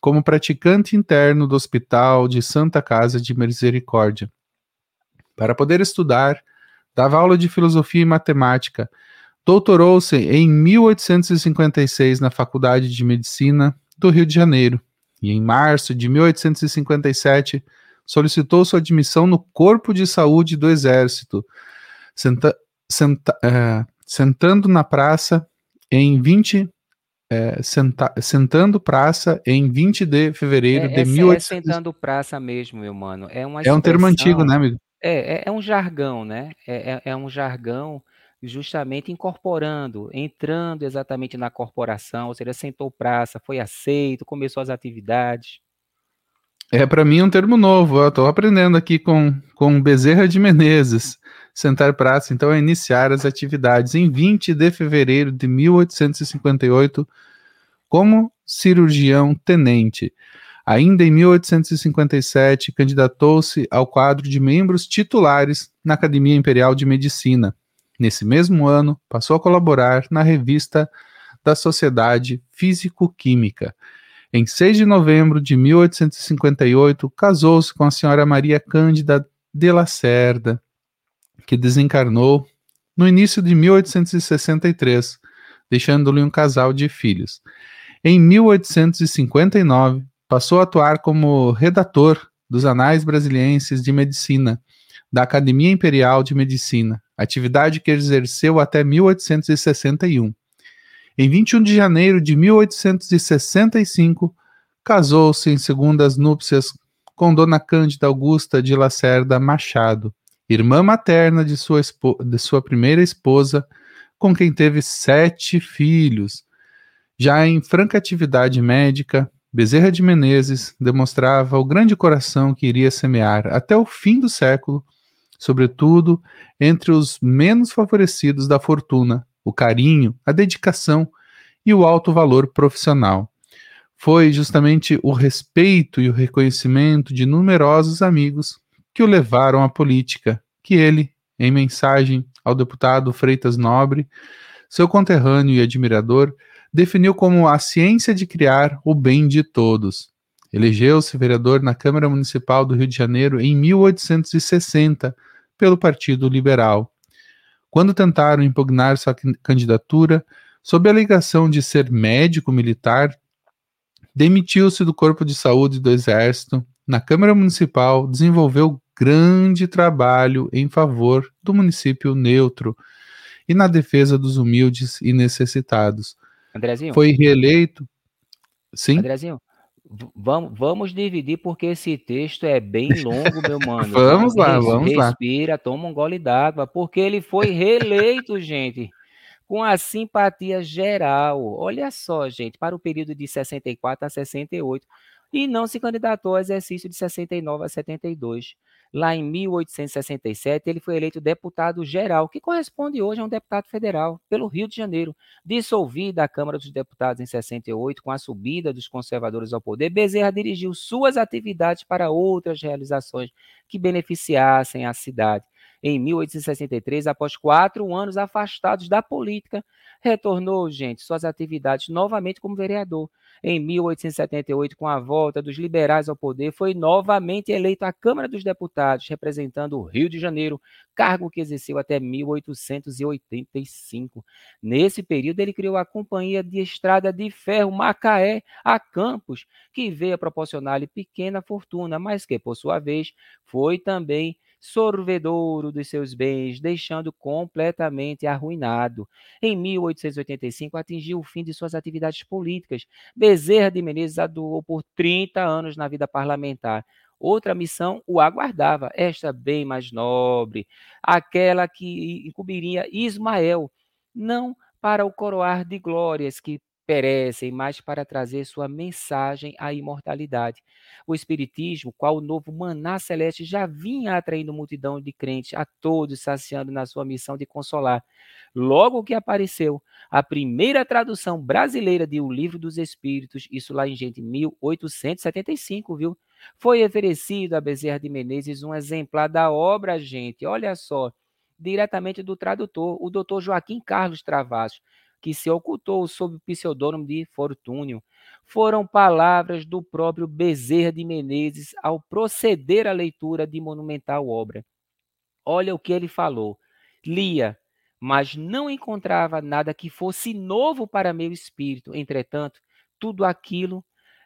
como praticante interno do Hospital de Santa Casa de Misericórdia. Para poder estudar, dava aula de filosofia e matemática. Doutorou-se em 1856 na Faculdade de Medicina do Rio de Janeiro e, em março de 1857, solicitou sua admissão no Corpo de Saúde do Exército, senta, senta, é, sentando na praça em 20 é, senta, sentando praça em 20 de fevereiro é, de é, 1800. É sentando praça mesmo, meu mano. É, uma é um termo antigo, né, amigo? É, é, é um jargão, né? É, é, é, um jargão justamente incorporando, entrando exatamente na corporação, ou seja, sentou praça, foi aceito, começou as atividades. É para mim um termo novo. Eu estou aprendendo aqui com, com Bezerra de Menezes. Sentar praça, então, é iniciar as atividades em 20 de fevereiro de 1858 como cirurgião tenente. Ainda em 1857, candidatou-se ao quadro de membros titulares na Academia Imperial de Medicina. Nesse mesmo ano, passou a colaborar na revista da Sociedade Físico-Química em 6 de novembro de 1858, casou-se com a senhora Maria Cândida de Lacerda, que desencarnou no início de 1863, deixando-lhe um casal de filhos. Em 1859, passou a atuar como redator dos Anais Brasilienses de Medicina, da Academia Imperial de Medicina, atividade que exerceu até 1861. Em 21 de janeiro de 1865, casou-se em segundas núpcias com Dona Cândida Augusta de Lacerda Machado, irmã materna de sua, de sua primeira esposa, com quem teve sete filhos. Já em franca atividade médica, Bezerra de Menezes demonstrava o grande coração que iria semear até o fim do século, sobretudo entre os menos favorecidos da fortuna, o carinho, a dedicação e o alto valor profissional. Foi justamente o respeito e o reconhecimento de numerosos amigos que o levaram à política, que ele, em mensagem ao deputado Freitas Nobre, seu conterrâneo e admirador, definiu como a ciência de criar o bem de todos. Elegeu-se vereador na Câmara Municipal do Rio de Janeiro em 1860 pelo Partido Liberal. Quando tentaram impugnar sua candidatura, sob a alegação de ser médico militar, demitiu-se do Corpo de Saúde do Exército. Na Câmara Municipal, desenvolveu grande trabalho em favor do município neutro e na defesa dos humildes e necessitados. Andrezinho. Foi reeleito. Sim. Andrezinho, Vamos, vamos dividir porque esse texto é bem longo, meu mano. vamos lá, vamos respira, lá. Respira, toma um gole d'água, porque ele foi reeleito, gente. com a simpatia geral. Olha só, gente, para o período de 64 a 68, e não se candidatou ao exercício de 69 a 72. Lá em 1867, ele foi eleito deputado geral, que corresponde hoje a um deputado federal, pelo Rio de Janeiro. Dissolvida a Câmara dos Deputados em 68, com a subida dos conservadores ao poder, Bezerra dirigiu suas atividades para outras realizações que beneficiassem a cidade. Em 1863, após quatro anos afastados da política, retornou, gente, suas atividades novamente como vereador. Em 1878, com a volta dos liberais ao poder, foi novamente eleito à Câmara dos Deputados, representando o Rio de Janeiro, cargo que exerceu até 1885. Nesse período, ele criou a Companhia de Estrada de Ferro Macaé a Campos, que veio a proporcionar-lhe pequena fortuna, mas que, por sua vez, foi também sorvedouro dos seus bens, deixando completamente arruinado. Em 1885, atingiu o fim de suas atividades políticas. Bezerra de Menezes atuou por 30 anos na vida parlamentar. Outra missão o aguardava, esta bem mais nobre, aquela que incumbiria Ismael, não para o coroar de glórias que perecem, mas para trazer sua mensagem à imortalidade. O Espiritismo, qual o novo maná celeste, já vinha atraindo multidão de crentes, a todos saciando na sua missão de consolar. Logo que apareceu a primeira tradução brasileira de O Livro dos Espíritos, isso lá em gente 1875, viu? Foi oferecido a Bezerra de Menezes um exemplar da obra, gente, olha só, diretamente do tradutor, o doutor Joaquim Carlos Travassos que se ocultou sob o pseudônimo de Fortúnio. Foram palavras do próprio Bezerra de Menezes ao proceder à leitura de monumental obra. Olha o que ele falou. Lia, mas não encontrava nada que fosse novo para meu espírito. Entretanto, tudo aquilo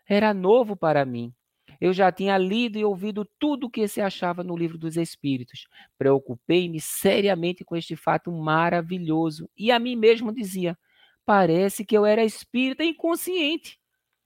era novo para mim. Eu já tinha lido e ouvido tudo o que se achava no livro dos Espíritos. Preocupei-me seriamente com este fato maravilhoso e a mim mesmo dizia: parece que eu era espírita inconsciente,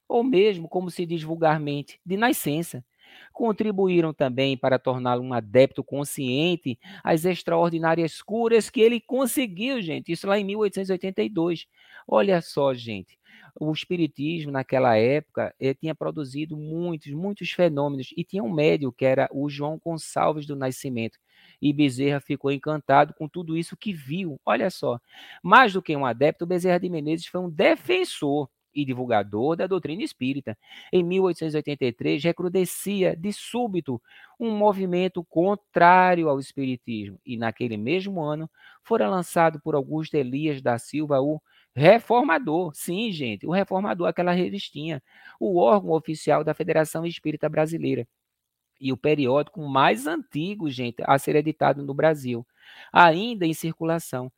ou mesmo, como se diz vulgarmente, de nascença. Contribuíram também para torná-lo um adepto consciente às extraordinárias curas que ele conseguiu, gente. Isso lá em 1882. Olha só, gente o espiritismo naquela época eh, tinha produzido muitos, muitos fenômenos e tinha um médium que era o João Gonçalves do Nascimento. E Bezerra ficou encantado com tudo isso que viu. Olha só, mais do que um adepto, Bezerra de Menezes foi um defensor e divulgador da doutrina espírita. Em 1883, recrudescia de súbito um movimento contrário ao espiritismo, e naquele mesmo ano fora lançado por Augusto Elias da Silva o Reformador, sim, gente, o Reformador, aquela revistinha, o órgão oficial da Federação Espírita Brasileira. E o periódico mais antigo, gente, a ser editado no Brasil, ainda em circulação.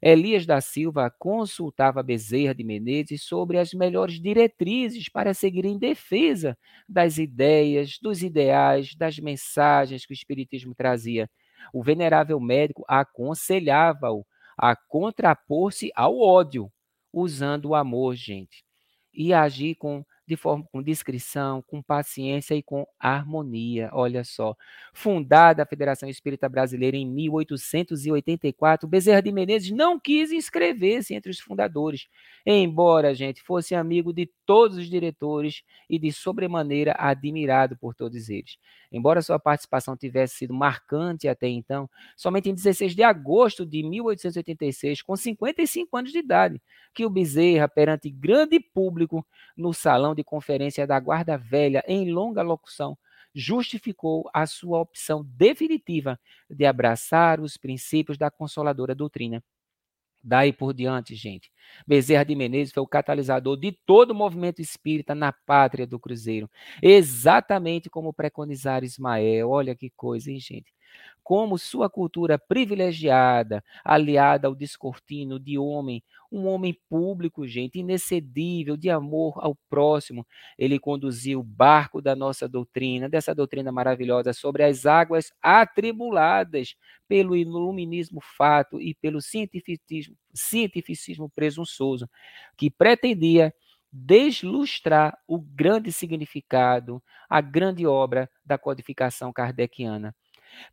Elias da Silva consultava Bezerra de Menezes sobre as melhores diretrizes para seguir em defesa das ideias, dos ideais, das mensagens que o Espiritismo trazia. O venerável médico aconselhava-o a contrapor-se ao ódio, usando o amor, gente. E agir com de forma com discrição, com paciência e com harmonia. Olha só. Fundada a Federação Espírita Brasileira em 1884, Bezerra de Menezes não quis inscrever-se entre os fundadores, embora, gente, fosse amigo de todos os diretores e de sobremaneira admirado por todos eles. Embora sua participação tivesse sido marcante até então, somente em 16 de agosto de 1886, com 55 anos de idade, que o Bezerra, perante grande público, no salão de conferência da Guarda Velha, em longa locução, justificou a sua opção definitiva de abraçar os princípios da consoladora doutrina. Daí por diante, gente, Bezerra de Menezes foi o catalisador de todo o movimento espírita na pátria do Cruzeiro, exatamente como preconizar Ismael. Olha que coisa, hein, gente? Como sua cultura privilegiada, aliada ao descortino de homem, um homem público, gente, inexcedível, de amor ao próximo, ele conduziu o barco da nossa doutrina, dessa doutrina maravilhosa, sobre as águas atribuladas pelo iluminismo fato e pelo cientificismo, cientificismo presunçoso, que pretendia deslustrar o grande significado, a grande obra da codificação kardeciana.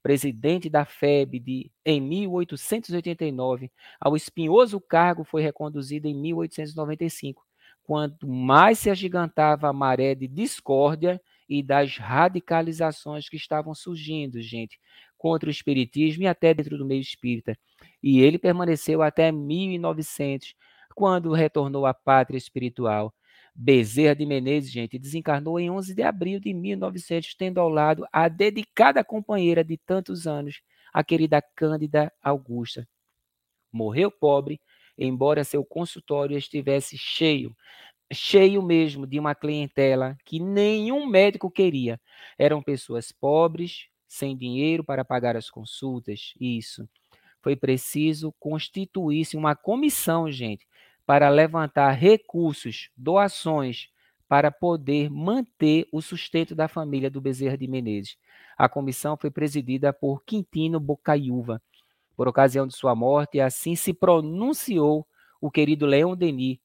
Presidente da FEB de, em 1889, ao espinhoso cargo foi reconduzido em 1895, quanto mais se agigantava a maré de discórdia e das radicalizações que estavam surgindo, gente, contra o espiritismo e até dentro do meio espírita. E ele permaneceu até 1900, quando retornou à pátria espiritual. Bezerra de Menezes, gente, desencarnou em 11 de abril de 1900, tendo ao lado a dedicada companheira de tantos anos, a querida Cândida Augusta. Morreu pobre, embora seu consultório estivesse cheio, cheio mesmo de uma clientela que nenhum médico queria. Eram pessoas pobres, sem dinheiro para pagar as consultas. Isso. Foi preciso constituir-se uma comissão, gente, para levantar recursos, doações, para poder manter o sustento da família do Bezerra de Menezes. A comissão foi presidida por Quintino Bocaiúva. Por ocasião de sua morte, assim se pronunciou o querido Leon Denis,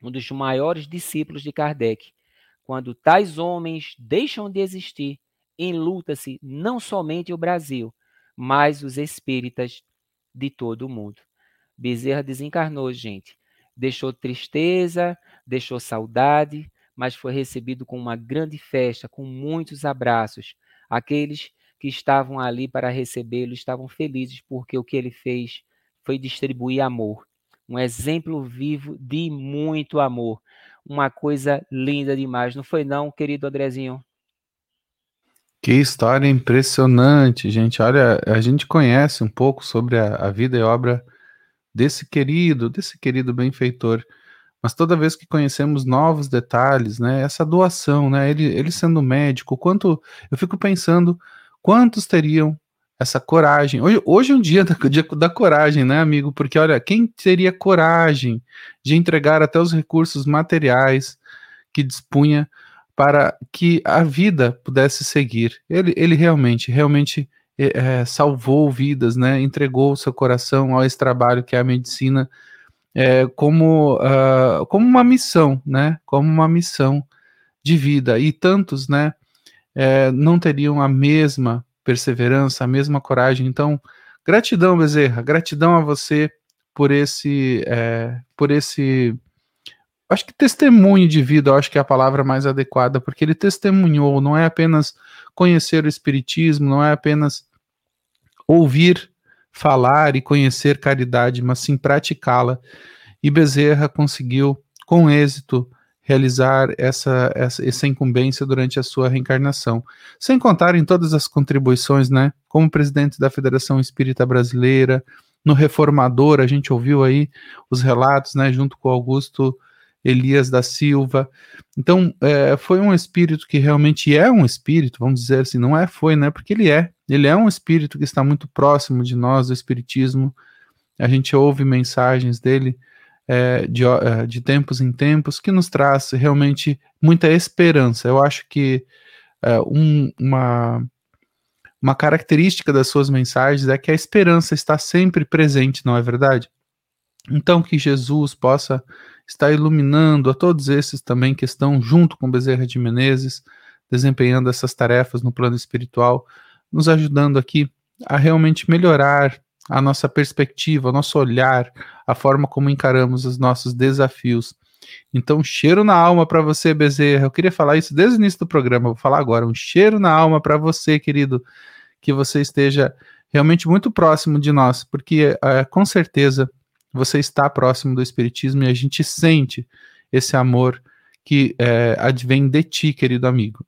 um dos maiores discípulos de Kardec. Quando tais homens deixam de existir, enluta-se não somente o Brasil, mas os espíritas de todo o mundo. Bezerra desencarnou, gente. Deixou tristeza, deixou saudade, mas foi recebido com uma grande festa, com muitos abraços. Aqueles que estavam ali para recebê-lo estavam felizes porque o que ele fez foi distribuir amor um exemplo vivo de muito amor. Uma coisa linda demais, não foi não, querido Andrezinho? Que história impressionante, gente. Olha, a gente conhece um pouco sobre a, a vida e obra desse querido, desse querido benfeitor. Mas toda vez que conhecemos novos detalhes, né, essa doação, né, ele, ele sendo médico, quanto eu fico pensando quantos teriam essa coragem. Hoje, hoje é um dia da, dia da coragem, né, amigo? Porque olha, quem teria coragem de entregar até os recursos materiais que dispunha para que a vida pudesse seguir? Ele, ele realmente, realmente é, é salvou vidas, né? Entregou seu coração a esse trabalho que é a medicina é, como, uh, como uma missão, né? Como uma missão de vida. E tantos, né? É, não teriam a mesma perseverança, a mesma coragem. Então, gratidão, Bezerra, gratidão a você por esse, é, por esse, acho que testemunho de vida, acho que é a palavra mais adequada, porque ele testemunhou, não é apenas conhecer o Espiritismo, não é apenas ouvir falar e conhecer caridade, mas sim praticá-la. E Bezerra conseguiu, com êxito, realizar essa, essa, essa incumbência durante a sua reencarnação. Sem contar em todas as contribuições, né? Como presidente da Federação Espírita Brasileira, no Reformador, a gente ouviu aí os relatos, né? Junto com Augusto Elias da Silva. Então, é, foi um espírito que realmente é um espírito, vamos dizer assim, não é foi, né? Porque ele é. Ele é um espírito que está muito próximo de nós, do espiritismo. A gente ouve mensagens dele é, de, é, de tempos em tempos, que nos traz realmente muita esperança. Eu acho que é, um, uma, uma característica das suas mensagens é que a esperança está sempre presente, não é verdade? Então, que Jesus possa estar iluminando a todos esses também que estão junto com Bezerra de Menezes, desempenhando essas tarefas no plano espiritual, nos ajudando aqui a realmente melhorar a nossa perspectiva, o nosso olhar, a forma como encaramos os nossos desafios. Então, cheiro na alma para você, Bezerra. Eu queria falar isso desde o início do programa, vou falar agora. Um cheiro na alma para você, querido, que você esteja realmente muito próximo de nós, porque é, com certeza você está próximo do Espiritismo e a gente sente esse amor que é, advém de ti, querido amigo.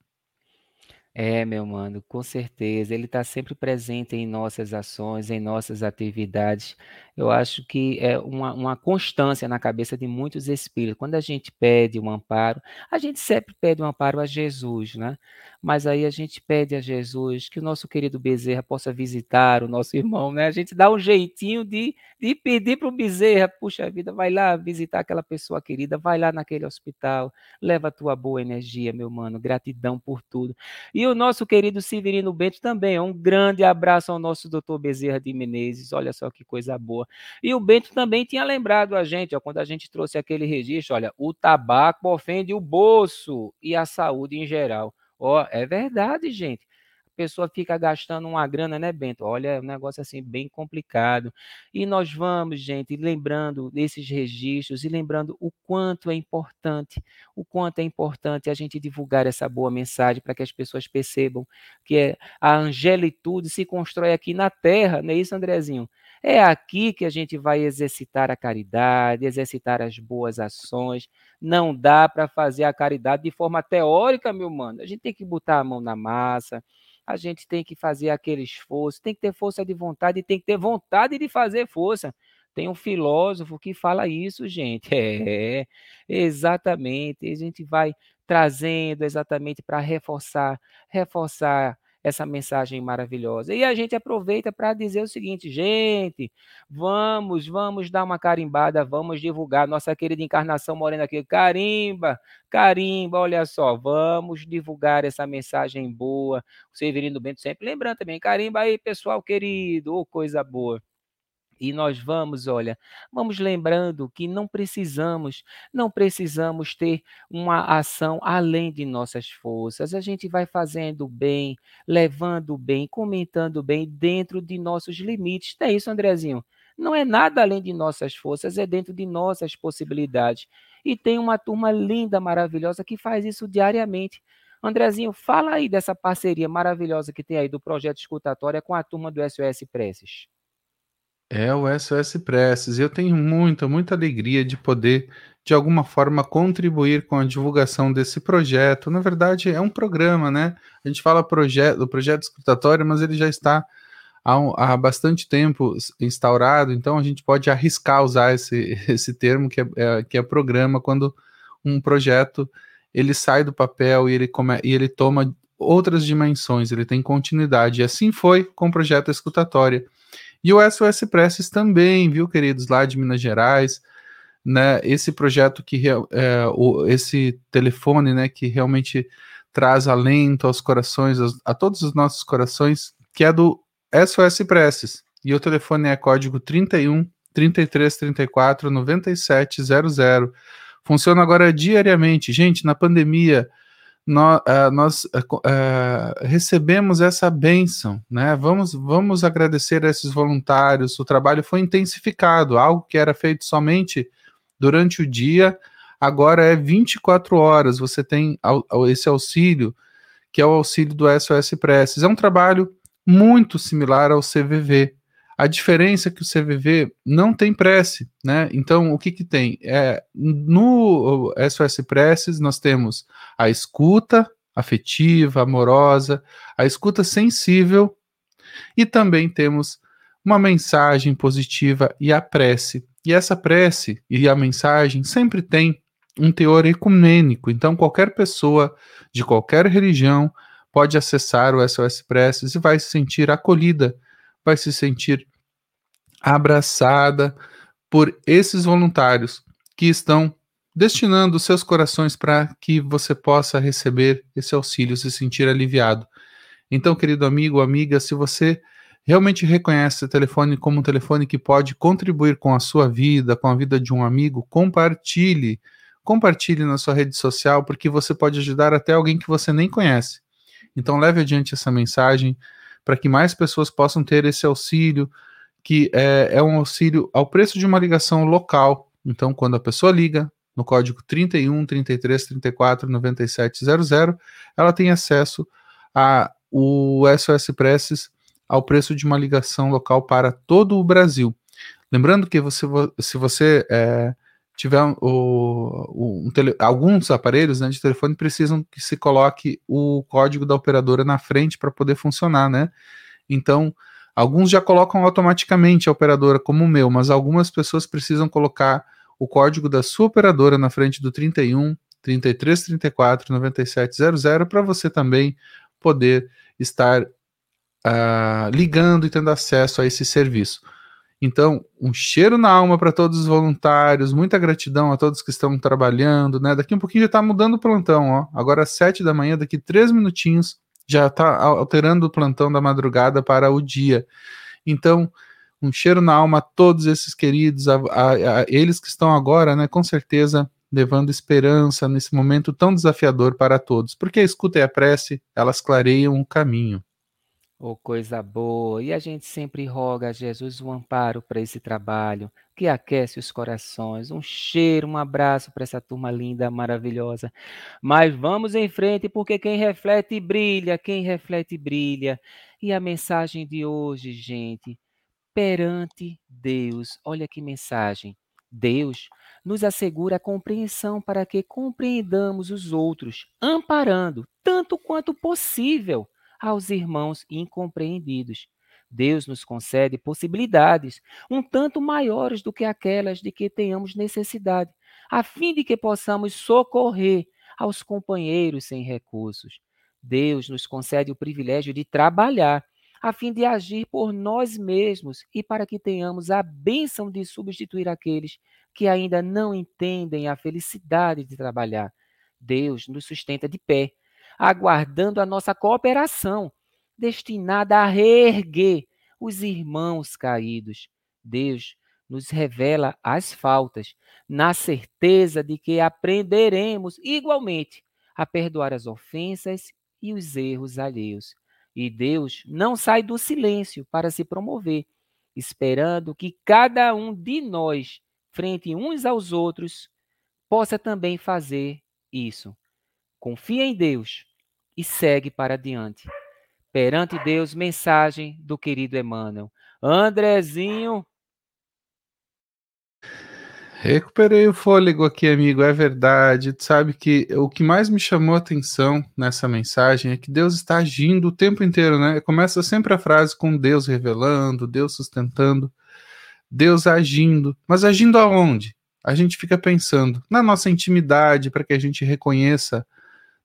É, meu mano, com certeza. Ele está sempre presente em nossas ações, em nossas atividades. Eu acho que é uma, uma constância na cabeça de muitos espíritos. Quando a gente pede um amparo, a gente sempre pede um amparo a Jesus, né? Mas aí a gente pede a Jesus que o nosso querido Bezerra possa visitar o nosso irmão, né? A gente dá um jeitinho de, de pedir para o Bezerra, puxa vida, vai lá visitar aquela pessoa querida, vai lá naquele hospital, leva a tua boa energia, meu mano, gratidão por tudo. E o nosso querido Severino Bento também, um grande abraço ao nosso doutor Bezerra de Menezes, olha só que coisa boa E o Bento também tinha lembrado a gente, ó, quando a gente trouxe aquele registro, olha, o tabaco ofende o bolso e a saúde em geral. Ó, é verdade, gente. pessoa fica gastando uma grana, né, Bento? Olha, é um negócio assim bem complicado. E nós vamos, gente, lembrando desses registros e lembrando o quanto é importante, o quanto é importante a gente divulgar essa boa mensagem para que as pessoas percebam que é, a angelitude se constrói aqui na terra, não é isso, Andrezinho? É aqui que a gente vai exercitar a caridade, exercitar as boas ações. Não dá para fazer a caridade de forma teórica, meu mano. A gente tem que botar a mão na massa, a gente tem que fazer aquele esforço, tem que ter força de vontade tem que ter vontade de fazer força. Tem um filósofo que fala isso, gente. É, exatamente. A gente vai trazendo exatamente para reforçar, reforçar essa mensagem maravilhosa. E a gente aproveita para dizer o seguinte, gente, vamos, vamos dar uma carimbada, vamos divulgar nossa querida encarnação morena aqui, carimba, carimba, olha só, vamos divulgar essa mensagem boa. O Severino Bento sempre lembrando também, carimba aí, pessoal querido, oh, coisa boa. E nós vamos, olha, vamos lembrando que não precisamos, não precisamos ter uma ação além de nossas forças. A gente vai fazendo bem, levando bem, comentando bem dentro de nossos limites. É isso, Andrezinho? Não é nada além de nossas forças, é dentro de nossas possibilidades. E tem uma turma linda, maravilhosa que faz isso diariamente. Andrezinho, fala aí dessa parceria maravilhosa que tem aí do projeto escutatória com a turma do SOS Preces. É o SOS Preces. Eu tenho muita, muita alegria de poder, de alguma forma, contribuir com a divulgação desse projeto. Na verdade, é um programa, né? A gente fala do projeto escutatório, mas ele já está há, há, bastante tempo instaurado, então a gente pode arriscar usar esse, esse termo que é, é, que é programa quando um projeto ele sai do papel e ele, come, e ele toma outras dimensões, ele tem continuidade. E assim foi com o projeto escutatória. E o SOS Presses também, viu, queridos, lá de Minas Gerais, né? Esse projeto que é, o, esse telefone, né, que realmente traz alento aos corações, a, a todos os nossos corações, que é do SOS Presses. E o telefone é código 31 33 34 97 00. Funciona agora diariamente. Gente, na pandemia, nós, uh, eh, nós uh, recebemos essa bênção, né? Vamos, vamos agradecer a esses voluntários. O trabalho foi intensificado, algo que era feito somente durante o dia, agora é 24 horas. Você tem esse auxílio, que é o auxílio do SOS Preces. É um trabalho muito similar ao CVV, a diferença é que o CVV não tem prece, né? Então, o que que tem? É, no SOS Preces, nós temos a escuta afetiva, amorosa, a escuta sensível e também temos uma mensagem positiva e a prece. E essa prece e a mensagem sempre tem um teor ecumênico. Então, qualquer pessoa de qualquer religião pode acessar o SOS Preces e vai se sentir acolhida, vai se sentir abraçada por esses voluntários que estão destinando seus corações para que você possa receber esse auxílio, se sentir aliviado. Então, querido amigo, amiga, se você realmente reconhece o telefone como um telefone que pode contribuir com a sua vida, com a vida de um amigo, compartilhe. Compartilhe na sua rede social, porque você pode ajudar até alguém que você nem conhece. Então, leve adiante essa mensagem para que mais pessoas possam ter esse auxílio, que é, é um auxílio ao preço de uma ligação local. Então, quando a pessoa liga no código 31 33 34 97 00, ela tem acesso a o SOS Preces ao preço de uma ligação local para todo o Brasil. Lembrando que você, se você é, tiver um tele, alguns aparelhos né, de telefone precisam que se coloque o código da operadora na frente para poder funcionar, né? Então, Alguns já colocam automaticamente a operadora como o meu, mas algumas pessoas precisam colocar o código da sua operadora na frente do 31 33 34 97 00 para você também poder estar uh, ligando e tendo acesso a esse serviço. Então, um cheiro na alma para todos os voluntários, muita gratidão a todos que estão trabalhando, né? Daqui um pouquinho já está mudando o plantão, ó. Agora às sete da manhã, daqui três minutinhos, já está alterando o plantão da madrugada para o dia. Então, um cheiro na alma a todos esses queridos, a, a, a eles que estão agora, né, com certeza levando esperança nesse momento tão desafiador para todos, porque a escuta e a prece, elas clareiam o caminho. Oh, coisa boa! E a gente sempre roga a Jesus o amparo para esse trabalho, que aquece os corações. Um cheiro, um abraço para essa turma linda, maravilhosa. Mas vamos em frente, porque quem reflete brilha, quem reflete brilha. E a mensagem de hoje, gente, perante Deus. Olha que mensagem. Deus nos assegura a compreensão para que compreendamos os outros, amparando tanto quanto possível aos irmãos incompreendidos. Deus nos concede possibilidades um tanto maiores do que aquelas de que tenhamos necessidade, a fim de que possamos socorrer aos companheiros sem recursos. Deus nos concede o privilégio de trabalhar a fim de agir por nós mesmos e para que tenhamos a bênção de substituir aqueles que ainda não entendem a felicidade de trabalhar. Deus nos sustenta de pé, aguardando a nossa cooperação, destinada a reerguer os irmãos caídos. Deus nos revela as faltas, na certeza de que aprenderemos igualmente a perdoar as ofensas e os erros alheios. E Deus não sai do silêncio para se promover, esperando que cada um de nós, frente uns aos outros, possa também fazer isso. Confia em Deus e segue para diante. Perante Deus, mensagem do querido Emmanuel. Andrezinho, Recuperei o fôlego aqui, amigo, é verdade. Tu sabe que o que mais me chamou a atenção nessa mensagem é que Deus está agindo o tempo inteiro, né? Começa sempre a frase com Deus revelando, Deus sustentando, Deus agindo. Mas agindo aonde? A gente fica pensando na nossa intimidade, para que a gente reconheça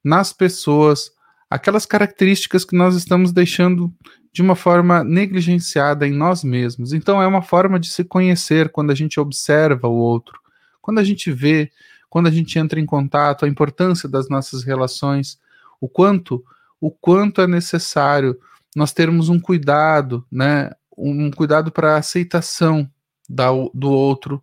nas pessoas aquelas características que nós estamos deixando de uma forma negligenciada em nós mesmos. Então, é uma forma de se conhecer quando a gente observa o outro, quando a gente vê, quando a gente entra em contato, a importância das nossas relações, o quanto, o quanto é necessário nós termos um cuidado, né, um cuidado para a aceitação da, do outro.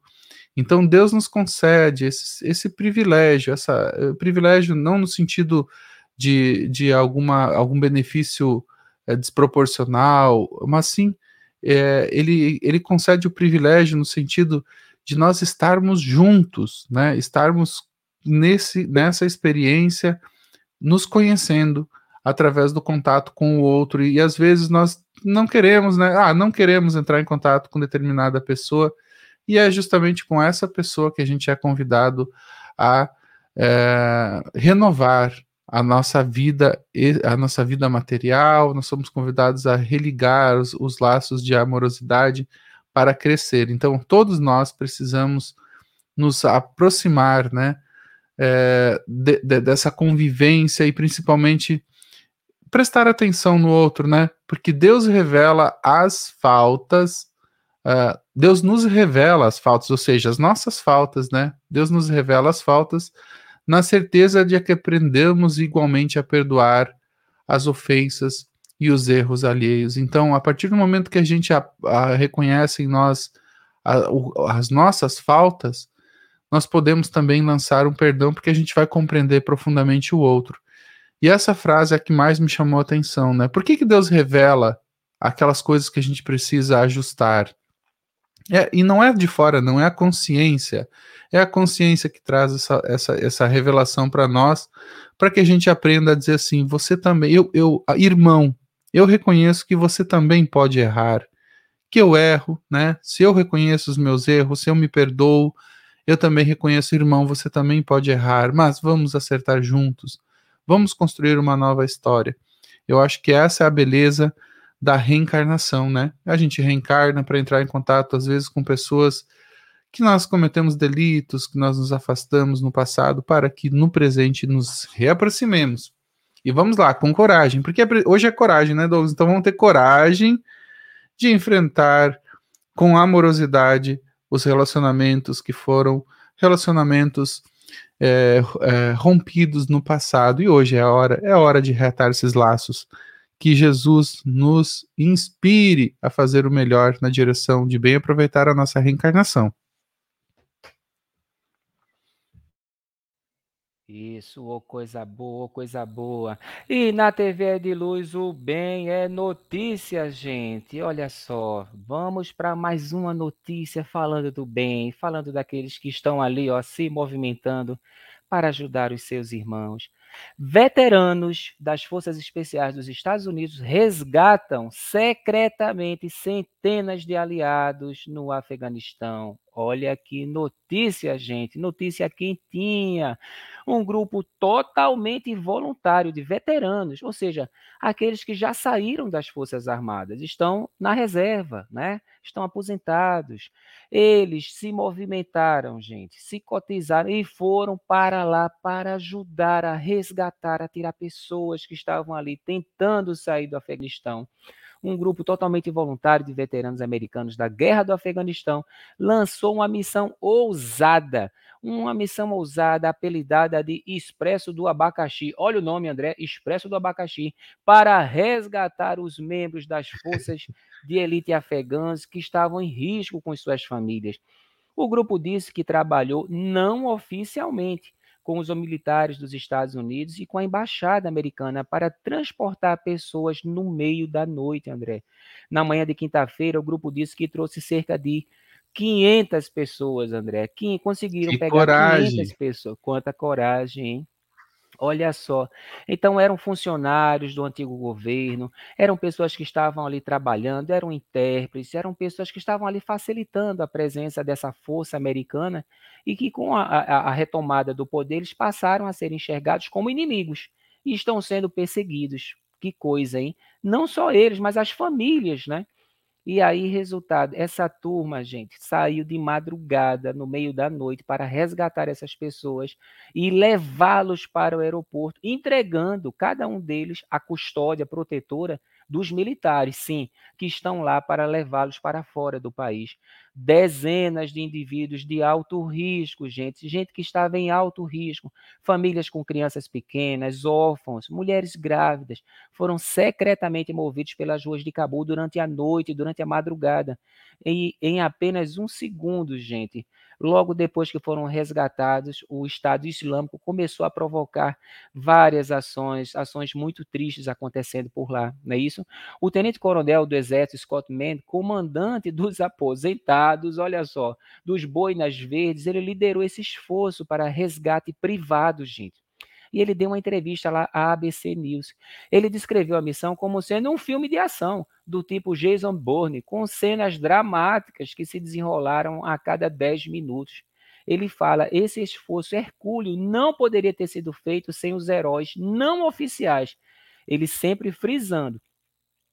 Então, Deus nos concede esse, esse privilégio, essa eh, privilégio não no sentido de, de alguma, algum benefício é, desproporcional, mas sim é, ele, ele concede o privilégio no sentido de nós estarmos juntos, né? Estarmos nesse, nessa experiência, nos conhecendo através do contato com o outro e, e às vezes nós não queremos, né? Ah, não queremos entrar em contato com determinada pessoa e é justamente com essa pessoa que a gente é convidado a é, renovar a nossa vida, a nossa vida material, nós somos convidados a religar os, os laços de amorosidade para crescer. Então, todos nós precisamos nos aproximar, né, é, de, de, dessa convivência e principalmente prestar atenção no outro, né, porque Deus revela as faltas, uh, Deus nos revela as faltas, ou seja, as nossas faltas, né, Deus nos revela as faltas na certeza de que aprendamos igualmente a perdoar as ofensas e os erros alheios. Então, a partir do momento que a gente a, a reconhece em nós a, o, as nossas faltas, nós podemos também lançar um perdão, porque a gente vai compreender profundamente o outro. E essa frase é a que mais me chamou a atenção, né? Por que, que Deus revela aquelas coisas que a gente precisa ajustar? É, e não é de fora, não é a consciência. É a consciência que traz essa, essa, essa revelação para nós, para que a gente aprenda a dizer assim: você também, eu, eu, irmão, eu reconheço que você também pode errar, que eu erro, né? Se eu reconheço os meus erros, se eu me perdoo, eu também reconheço, irmão, você também pode errar, mas vamos acertar juntos, vamos construir uma nova história. Eu acho que essa é a beleza da reencarnação, né? A gente reencarna para entrar em contato, às vezes, com pessoas que nós cometemos delitos, que nós nos afastamos no passado, para que no presente nos reaproximemos. E vamos lá, com coragem, porque é hoje é coragem, né, Douglas? Então vamos ter coragem de enfrentar com amorosidade os relacionamentos que foram relacionamentos é, é, rompidos no passado e hoje é a hora, é a hora de reatar esses laços que Jesus nos inspire a fazer o melhor na direção de bem aproveitar a nossa reencarnação. Isso, ô coisa boa, ô coisa boa. E na TV de Luz, o bem é notícia, gente. Olha só, vamos para mais uma notícia falando do bem, falando daqueles que estão ali, ó, se movimentando para ajudar os seus irmãos. Veteranos das Forças Especiais dos Estados Unidos resgatam secretamente centenas de aliados no Afeganistão. Olha que notícia, gente, notícia quentinha. Um grupo totalmente voluntário de veteranos, ou seja, aqueles que já saíram das Forças Armadas, estão na reserva, né? Estão aposentados. Eles se movimentaram, gente, se cotizaram e foram para lá para ajudar a resgatar, a tirar pessoas que estavam ali tentando sair do Afeganistão um grupo totalmente voluntário de veteranos americanos da Guerra do Afeganistão lançou uma missão ousada, uma missão ousada apelidada de Expresso do Abacaxi. Olha o nome, André, Expresso do Abacaxi, para resgatar os membros das forças de elite afegãs que estavam em risco com suas famílias. O grupo disse que trabalhou não oficialmente com os militares dos Estados Unidos e com a embaixada americana para transportar pessoas no meio da noite, André. Na manhã de quinta-feira, o grupo disse que trouxe cerca de 500 pessoas, André. Que conseguiram que pegar coragem. 500 pessoas. Quanta coragem, hein? Olha só. Então, eram funcionários do antigo governo, eram pessoas que estavam ali trabalhando, eram intérpretes, eram pessoas que estavam ali facilitando a presença dessa força americana e que, com a, a, a retomada do poder, eles passaram a ser enxergados como inimigos e estão sendo perseguidos. Que coisa, hein? Não só eles, mas as famílias, né? E aí, resultado, essa turma, gente, saiu de madrugada, no meio da noite, para resgatar essas pessoas e levá-los para o aeroporto, entregando cada um deles a custódia protetora dos militares, sim, que estão lá para levá-los para fora do país. Dezenas de indivíduos de alto risco, gente, gente que estava em alto risco, famílias com crianças pequenas, órfãos, mulheres grávidas, foram secretamente movidos pelas ruas de Cabul durante a noite, durante a madrugada, e em apenas um segundo, gente Logo depois que foram resgatados, o Estado Islâmico começou a provocar várias ações, ações muito tristes acontecendo por lá, não é isso? O tenente-coronel do Exército, Scott Mann, comandante dos aposentados, olha só, dos boinas verdes, ele liderou esse esforço para resgate privado, gente e ele deu uma entrevista lá à ABC News. Ele descreveu a missão como sendo um filme de ação, do tipo Jason Bourne, com cenas dramáticas que se desenrolaram a cada 10 minutos. Ele fala: esse esforço hercúleo não poderia ter sido feito sem os heróis não oficiais. Ele sempre frisando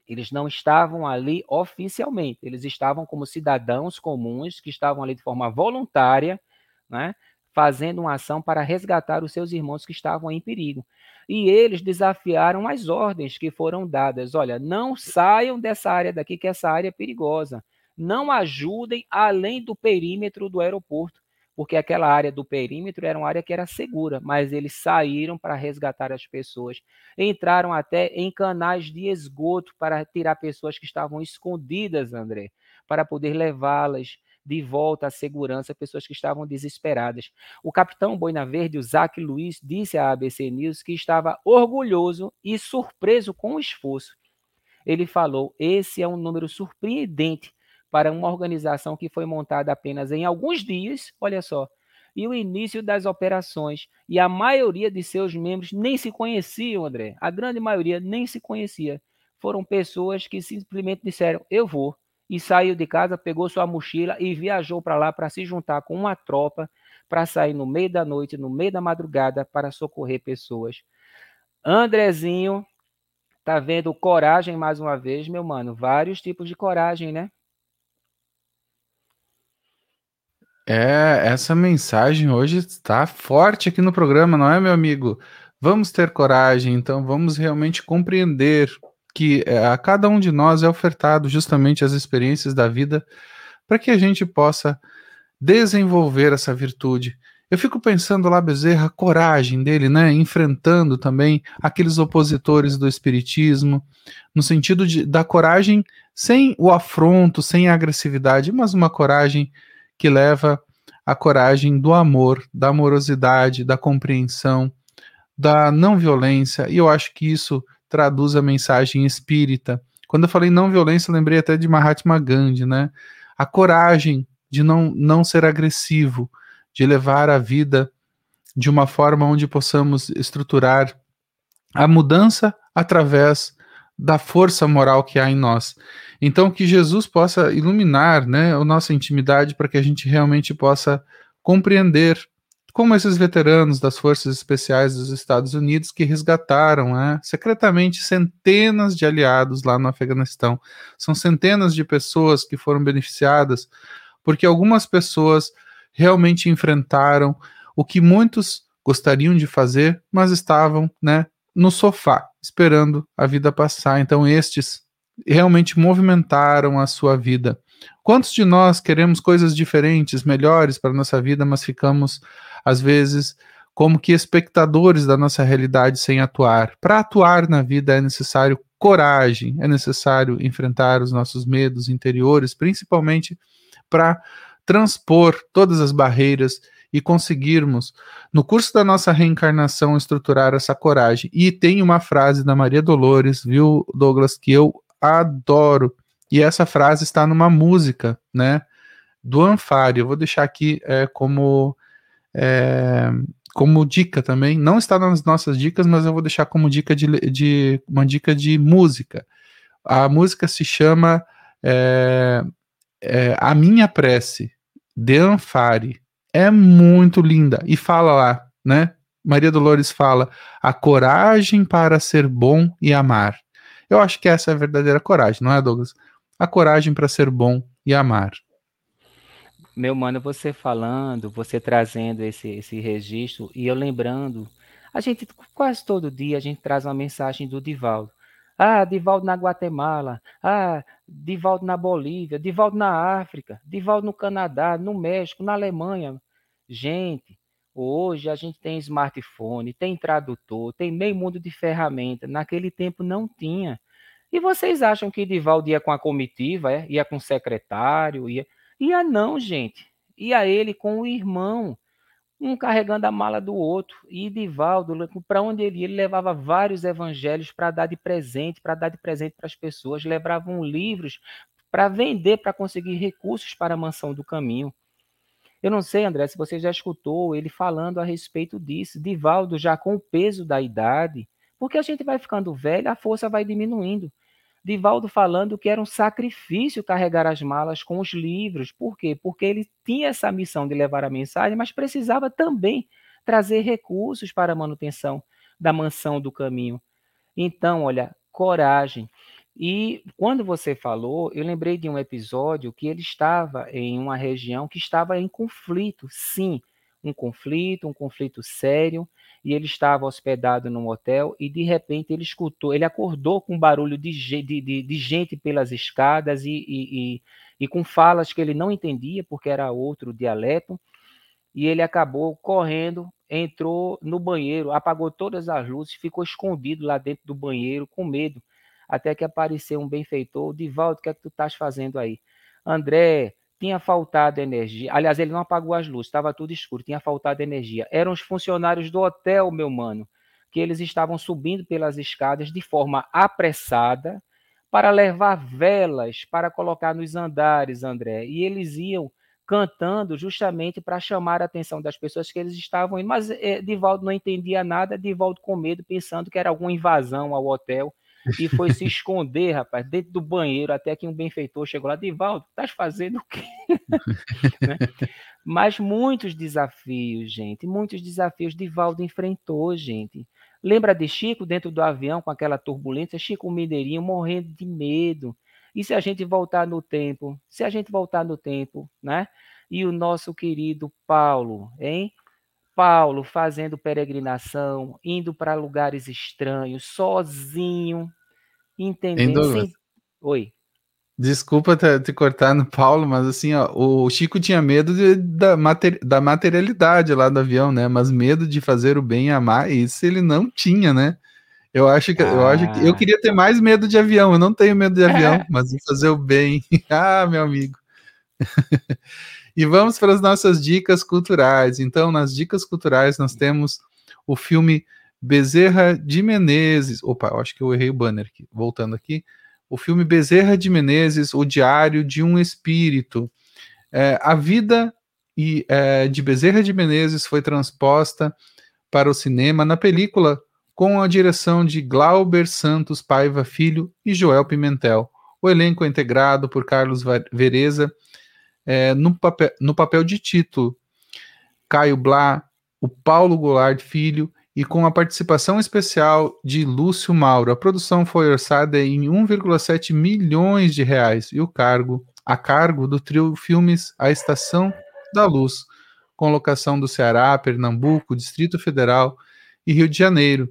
eles não estavam ali oficialmente, eles estavam como cidadãos comuns que estavam ali de forma voluntária, né? Fazendo uma ação para resgatar os seus irmãos que estavam em perigo. E eles desafiaram as ordens que foram dadas. Olha, não saiam dessa área daqui, que essa área é perigosa. Não ajudem além do perímetro do aeroporto, porque aquela área do perímetro era uma área que era segura, mas eles saíram para resgatar as pessoas. Entraram até em canais de esgoto para tirar pessoas que estavam escondidas, André, para poder levá-las de volta à segurança pessoas que estavam desesperadas. O capitão Boina Verde, o Zac Luiz, disse à ABC News que estava orgulhoso e surpreso com o esforço. Ele falou: esse é um número surpreendente para uma organização que foi montada apenas em alguns dias, olha só, e o início das operações. E a maioria de seus membros nem se conheciam, André. A grande maioria nem se conhecia. Foram pessoas que simplesmente disseram: Eu vou e saiu de casa, pegou sua mochila e viajou para lá para se juntar com uma tropa para sair no meio da noite, no meio da madrugada para socorrer pessoas. Andrezinho, tá vendo coragem mais uma vez, meu mano? Vários tipos de coragem, né? É, essa mensagem hoje está forte aqui no programa, não é, meu amigo? Vamos ter coragem, então vamos realmente compreender que é, a cada um de nós é ofertado justamente as experiências da vida para que a gente possa desenvolver essa virtude. Eu fico pensando lá, Bezerra, a coragem dele, né? Enfrentando também aqueles opositores do Espiritismo, no sentido de, da coragem sem o afronto, sem a agressividade, mas uma coragem que leva a coragem do amor, da amorosidade, da compreensão, da não violência, e eu acho que isso traduz a mensagem espírita. Quando eu falei não violência, lembrei até de Mahatma Gandhi, né? A coragem de não, não ser agressivo, de levar a vida de uma forma onde possamos estruturar a mudança através da força moral que há em nós. Então, que Jesus possa iluminar né, a nossa intimidade para que a gente realmente possa compreender como esses veteranos das Forças Especiais dos Estados Unidos que resgataram né, secretamente centenas de aliados lá no Afeganistão. São centenas de pessoas que foram beneficiadas porque algumas pessoas realmente enfrentaram o que muitos gostariam de fazer, mas estavam né, no sofá, esperando a vida passar. Então, estes realmente movimentaram a sua vida. Quantos de nós queremos coisas diferentes, melhores para a nossa vida, mas ficamos, às vezes, como que espectadores da nossa realidade sem atuar? Para atuar na vida é necessário coragem, é necessário enfrentar os nossos medos interiores, principalmente para transpor todas as barreiras e conseguirmos, no curso da nossa reencarnação, estruturar essa coragem. E tem uma frase da Maria Dolores, viu, Douglas, que eu adoro. E essa frase está numa música, né? Do Anfari. Eu vou deixar aqui é, como, é, como dica também. Não está nas nossas dicas, mas eu vou deixar como dica de, de uma dica de música. A música se chama é, é A Minha Prece, de Anfari. É muito linda. E fala lá, né? Maria Dolores fala: a coragem para ser bom e amar. Eu acho que essa é a verdadeira coragem, não é, Douglas? A coragem para ser bom e amar. Meu mano, você falando, você trazendo esse, esse registro e eu lembrando, a gente quase todo dia a gente traz uma mensagem do Divaldo. Ah, Divaldo na Guatemala. Ah, Divaldo na Bolívia. Divaldo na África. Divaldo no Canadá, no México, na Alemanha. Gente, Hoje a gente tem smartphone, tem tradutor, tem meio mundo de ferramenta. Naquele tempo não tinha. E vocês acham que Divaldo ia com a comitiva, é? ia com o secretário? Ia... ia não, gente. Ia ele com o irmão, um carregando a mala do outro. E Divaldo, para onde ele ia, ele levava vários evangelhos para dar de presente, para dar de presente para as pessoas. Levavam livros para vender, para conseguir recursos para a mansão do caminho. Eu não sei, André, se você já escutou ele falando a respeito disso. Divaldo, já com o peso da idade, porque a gente vai ficando velho, a força vai diminuindo. Divaldo falando que era um sacrifício carregar as malas com os livros. Por quê? Porque ele tinha essa missão de levar a mensagem, mas precisava também trazer recursos para a manutenção da mansão do caminho. Então, olha, coragem. E quando você falou, eu lembrei de um episódio que ele estava em uma região que estava em conflito, sim, um conflito, um conflito sério, e ele estava hospedado num hotel e de repente ele escutou, ele acordou com um barulho de, de, de, de gente pelas escadas e, e, e, e com falas que ele não entendia porque era outro dialeto, e ele acabou correndo, entrou no banheiro, apagou todas as luzes, ficou escondido lá dentro do banheiro com medo até que apareceu um benfeitor, Divaldo, o que é que tu estás fazendo aí? André, tinha faltado energia. Aliás, ele não apagou as luzes, estava tudo escuro, tinha faltado energia. Eram os funcionários do hotel, meu mano, que eles estavam subindo pelas escadas de forma apressada para levar velas para colocar nos andares, André. E eles iam cantando justamente para chamar a atenção das pessoas que eles estavam indo. Mas é, Divaldo não entendia nada, Divaldo com medo, pensando que era alguma invasão ao hotel e foi se esconder, rapaz, dentro do banheiro, até que um benfeitor chegou lá, Divaldo, estás fazendo o quê? né? Mas muitos desafios, gente, muitos desafios Divaldo enfrentou, gente. Lembra de Chico dentro do avião com aquela turbulência, Chico Mineirinho morrendo de medo. E se a gente voltar no tempo, se a gente voltar no tempo, né? E o nosso querido Paulo, hein? Paulo fazendo peregrinação, indo para lugares estranhos, sozinho, entendendo. Sem... Oi. Desculpa te, te, cortar no Paulo, mas assim, ó, o Chico tinha medo de, da, mater, da materialidade lá do avião, né? Mas medo de fazer o bem e amar, isso ele não tinha, né? Eu acho que ah. eu acho que eu ah. queria ter mais medo de avião. Eu não tenho medo de avião, mas de fazer o bem. ah, meu amigo. E vamos para as nossas dicas culturais. Então, nas dicas culturais, nós temos o filme Bezerra de Menezes. Opa, eu acho que eu errei o banner aqui. Voltando aqui. O filme Bezerra de Menezes, O Diário de um Espírito. É, a vida e, é, de Bezerra de Menezes foi transposta para o cinema na película com a direção de Glauber Santos Paiva Filho e Joel Pimentel. O elenco é integrado por Carlos Vereza é, no, papel, no papel de título, Caio Blá, o Paulo Goulart Filho e com a participação especial de Lúcio Mauro. A produção foi orçada em 1,7 milhões de reais e o cargo a cargo do trio Filmes A Estação da Luz, com locação do Ceará, Pernambuco, Distrito Federal e Rio de Janeiro,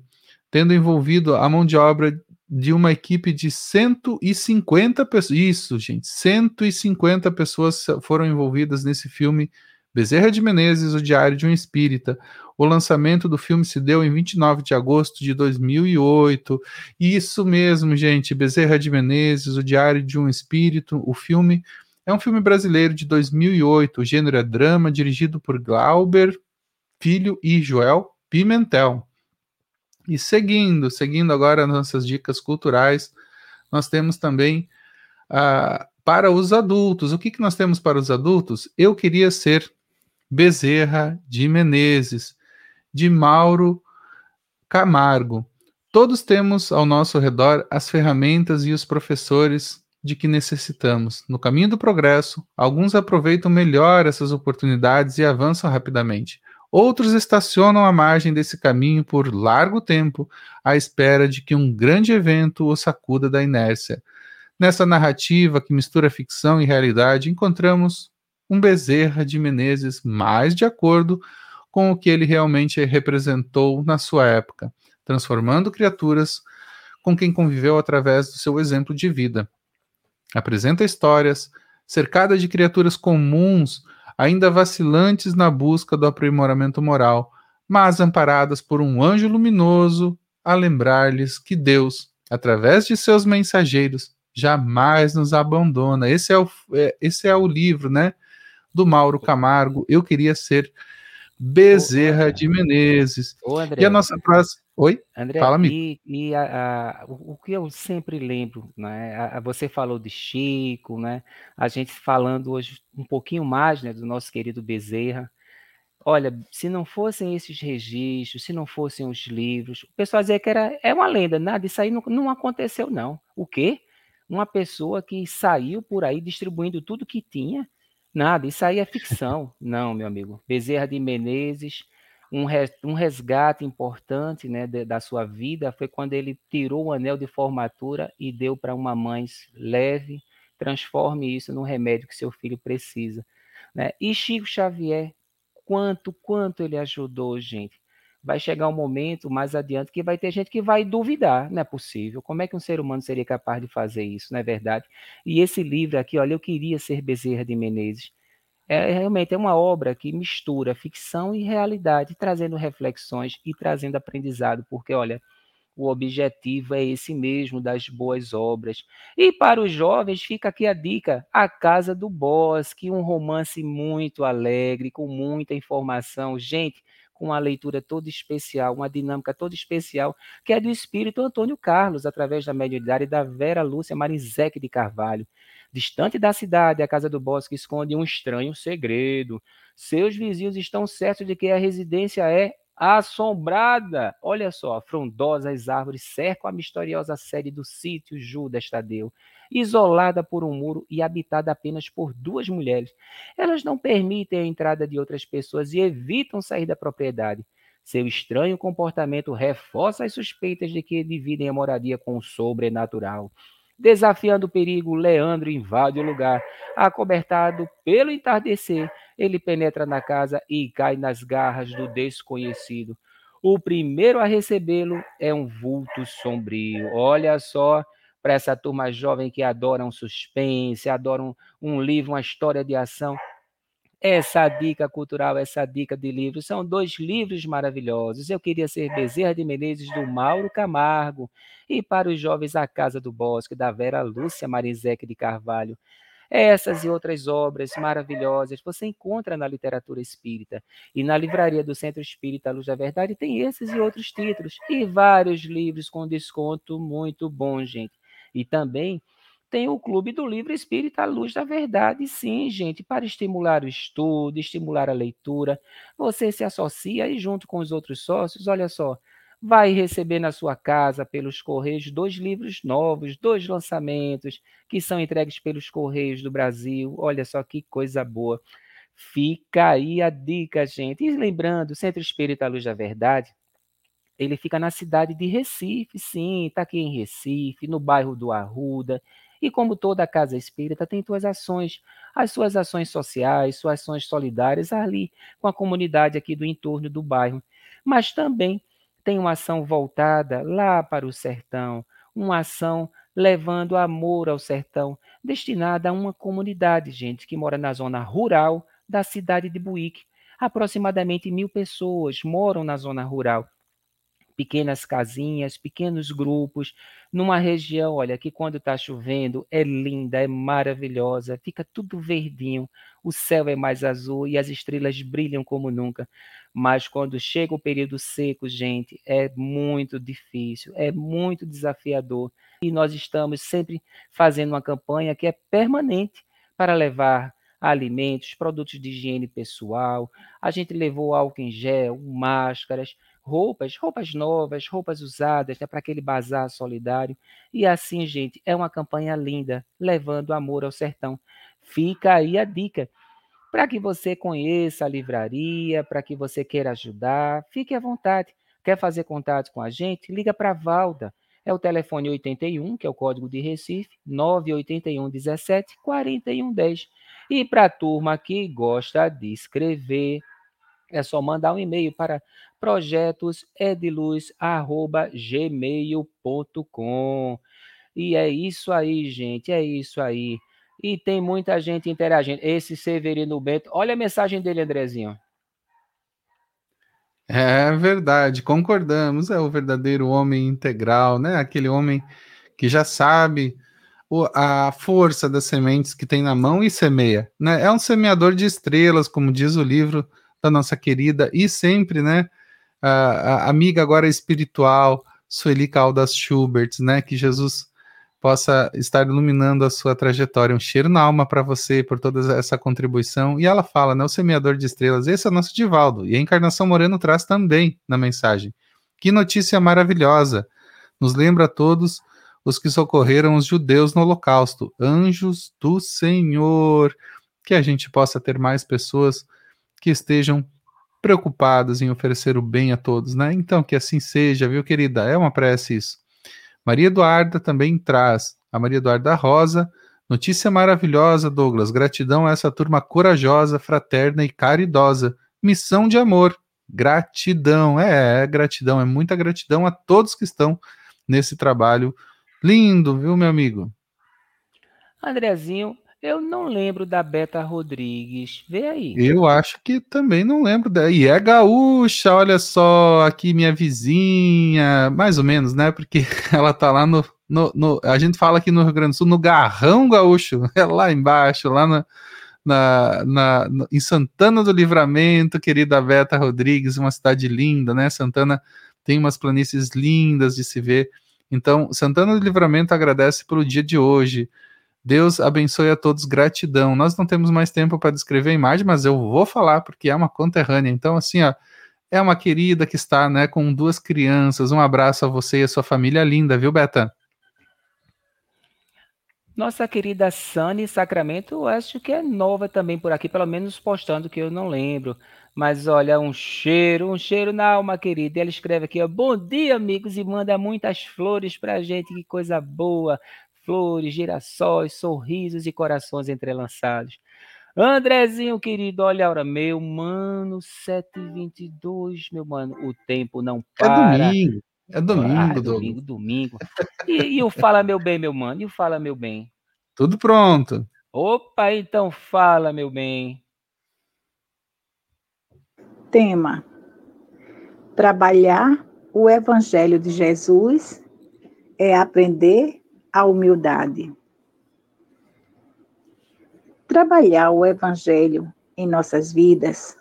tendo envolvido a mão de obra de uma equipe de 150 pessoas. Isso, gente, 150 pessoas foram envolvidas nesse filme Bezerra de Menezes, O Diário de um Espírita. O lançamento do filme se deu em 29 de agosto de 2008. Isso mesmo, gente, Bezerra de Menezes, O Diário de um Espírito. O filme é um filme brasileiro de 2008. O gênero é drama, dirigido por Glauber Filho e Joel Pimentel. E seguindo, seguindo agora nossas dicas culturais, nós temos também uh, para os adultos. O que, que nós temos para os adultos? Eu queria ser Bezerra de Menezes, de Mauro Camargo. Todos temos ao nosso redor as ferramentas e os professores de que necessitamos. No caminho do progresso, alguns aproveitam melhor essas oportunidades e avançam rapidamente. Outros estacionam à margem desse caminho por largo tempo, à espera de que um grande evento os sacuda da inércia. Nessa narrativa que mistura ficção e realidade, encontramos um Bezerra de Menezes mais de acordo com o que ele realmente representou na sua época, transformando criaturas com quem conviveu através do seu exemplo de vida. Apresenta histórias cercada de criaturas comuns ainda vacilantes na busca do aprimoramento moral, mas amparadas por um anjo luminoso a lembrar-lhes que Deus, através de seus mensageiros, jamais nos abandona. Esse é o, é, esse é o livro, né, do Mauro Camargo. Eu queria ser Bezerra de Menezes. Ô, e a nossa próxima. Oi? André, Fala-me. E, e a, a, o, que eu sempre lembro, né? A, você falou de Chico, né? A gente falando hoje um pouquinho mais né, do nosso querido Bezerra. Olha, se não fossem esses registros, se não fossem os livros, o pessoal dizia que era, é uma lenda, nada, isso aí não, não aconteceu, não. O quê? Uma pessoa que saiu por aí distribuindo tudo que tinha Nada, isso aí é ficção. Não, meu amigo. Bezerra de Menezes, um, um resgate importante né, de, da sua vida foi quando ele tirou o anel de formatura e deu para uma mãe leve, transforme isso num remédio que seu filho precisa. Né? E Chico Xavier, quanto, quanto ele ajudou, gente vai chegar um momento mais adiante que vai ter gente que vai duvidar, não é possível. Como é que um ser humano seria capaz de fazer isso, não é verdade? E esse livro aqui, olha, eu queria ser Bezerra de Menezes. É realmente é uma obra que mistura ficção e realidade, trazendo reflexões e trazendo aprendizado, porque olha, o objetivo é esse mesmo das boas obras. E para os jovens fica aqui a dica: A Casa do Bosque, um romance muito alegre, com muita informação. Gente, com uma leitura toda especial, uma dinâmica toda especial, que é do espírito Antônio Carlos, através da mediunidade da Vera Lúcia Marizek de Carvalho. Distante da cidade, a casa do bosque esconde um estranho segredo. Seus vizinhos estão certos de que a residência é assombrada. Olha só, frondosas árvores cercam a misteriosa sede do sítio Judas Tadeu isolada por um muro e habitada apenas por duas mulheres. Elas não permitem a entrada de outras pessoas e evitam sair da propriedade. Seu estranho comportamento reforça as suspeitas de que dividem a moradia com o sobrenatural. Desafiando o perigo, Leandro invade o lugar. Acobertado pelo entardecer, ele penetra na casa e cai nas garras do desconhecido. O primeiro a recebê-lo é um vulto sombrio. Olha só, para essa turma jovem que adora um suspense, adora um, um livro, uma história de ação. Essa dica cultural, essa dica de livro, são dois livros maravilhosos. Eu queria ser Bezerra de Menezes, do Mauro Camargo, e para os jovens A Casa do Bosque, da Vera Lúcia Marizek de Carvalho. Essas e outras obras maravilhosas você encontra na literatura espírita. E na livraria do Centro Espírita Luz da Verdade tem esses e outros títulos. E vários livros com desconto muito bom, gente. E também tem o Clube do Livro Espírita Luz da Verdade, sim, gente, para estimular o estudo, estimular a leitura. Você se associa e, junto com os outros sócios, olha só, vai receber na sua casa, pelos Correios, dois livros novos, dois lançamentos, que são entregues pelos Correios do Brasil. Olha só que coisa boa. Fica aí a dica, gente. E lembrando, o Centro Espírita Luz da Verdade, ele fica na cidade de Recife, sim, está aqui em Recife, no bairro do Arruda. E como toda casa espírita, tem suas ações, as suas ações sociais, suas ações solidárias ali com a comunidade aqui do entorno do bairro. Mas também tem uma ação voltada lá para o sertão, uma ação levando amor ao sertão, destinada a uma comunidade, gente, que mora na zona rural da cidade de Buíque. Aproximadamente mil pessoas moram na zona rural pequenas casinhas, pequenos grupos, numa região, olha, que quando está chovendo é linda, é maravilhosa, fica tudo verdinho, o céu é mais azul e as estrelas brilham como nunca. Mas quando chega o período seco, gente, é muito difícil, é muito desafiador. E nós estamos sempre fazendo uma campanha que é permanente para levar alimentos, produtos de higiene pessoal. A gente levou álcool em gel, máscaras, roupas, roupas novas, roupas usadas, né, para aquele bazar solidário. E assim, gente, é uma campanha linda, levando amor ao sertão. Fica aí a dica. Para que você conheça a livraria, para que você queira ajudar, fique à vontade. Quer fazer contato com a gente? Liga para Valda. É o telefone 81, que é o código de Recife, 981 17 41 10. E para a turma que gosta de escrever, é só mandar um e-mail para projetosediluz@gmail.com. E é isso aí, gente, é isso aí. E tem muita gente interagindo. Esse Severino Bento, olha a mensagem dele, Andrezinho. É verdade, concordamos. É o verdadeiro homem integral, né? Aquele homem que já sabe a força das sementes que tem na mão e semeia, né? É um semeador de estrelas, como diz o livro da nossa querida e sempre, né? A, a amiga agora espiritual, Sueli Caldas Schubert, né? Que Jesus possa estar iluminando a sua trajetória. Um cheiro na alma para você por toda essa contribuição. E ela fala, né? O semeador de estrelas, esse é o nosso Divaldo. E a Encarnação Moreno traz também na mensagem. Que notícia maravilhosa! Nos lembra a todos os que socorreram os judeus no Holocausto, anjos do Senhor. Que a gente possa ter mais pessoas que estejam preocupadas em oferecer o bem a todos, né? Então, que assim seja, viu, querida? É uma prece isso. Maria Eduarda também traz, a Maria Eduarda Rosa, notícia maravilhosa, Douglas, gratidão a essa turma corajosa, fraterna e caridosa, missão de amor, gratidão, é, é gratidão, é muita gratidão a todos que estão nesse trabalho lindo, viu, meu amigo? Andrezinho, eu não lembro da Beta Rodrigues. Vê aí. Eu acho que também não lembro dela. E é gaúcha, olha só, aqui minha vizinha, mais ou menos, né? Porque ela tá lá no, no, no, A gente fala aqui no Rio Grande do Sul, no Garrão Gaúcho, é lá embaixo, lá na, na, na, em Santana do Livramento, querida Beta Rodrigues, uma cidade linda, né? Santana tem umas planícies lindas de se ver. Então, Santana do Livramento agradece pelo dia de hoje. Deus abençoe a todos, gratidão. Nós não temos mais tempo para descrever a imagem, mas eu vou falar porque é uma conterrânea. Então, assim, ó, é uma querida que está, né, com duas crianças. Um abraço a você e a sua família linda, viu, Beta? Nossa querida Sani Sacramento, acho que é nova também por aqui, pelo menos postando que eu não lembro. Mas olha, um cheiro, um cheiro na alma, querida. Ela escreve aqui, ó, bom dia, amigos, e manda muitas flores pra gente, que coisa boa flores, girassóis, sorrisos e corações entrelaçados. Andrezinho, querido, olha a hora, meu mano, 7h22, meu mano, o tempo não é para. É domingo, é domingo, ah, domingo, domingo. E, e o Fala Meu Bem, meu mano, e o Fala Meu Bem? Tudo pronto. Opa, então fala, meu bem. Tema: Trabalhar o Evangelho de Jesus é aprender a humildade. Trabalhar o Evangelho em nossas vidas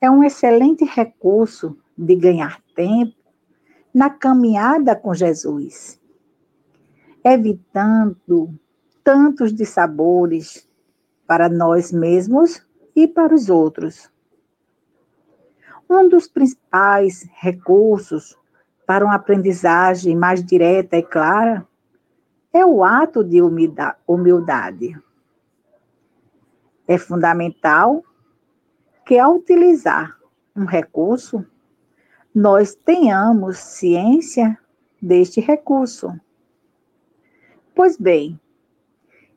é um excelente recurso de ganhar tempo na caminhada com Jesus, evitando tantos dissabores para nós mesmos e para os outros. Um dos principais recursos para uma aprendizagem mais direta e clara é o ato de humildade. É fundamental que, ao utilizar um recurso, nós tenhamos ciência deste recurso. Pois bem,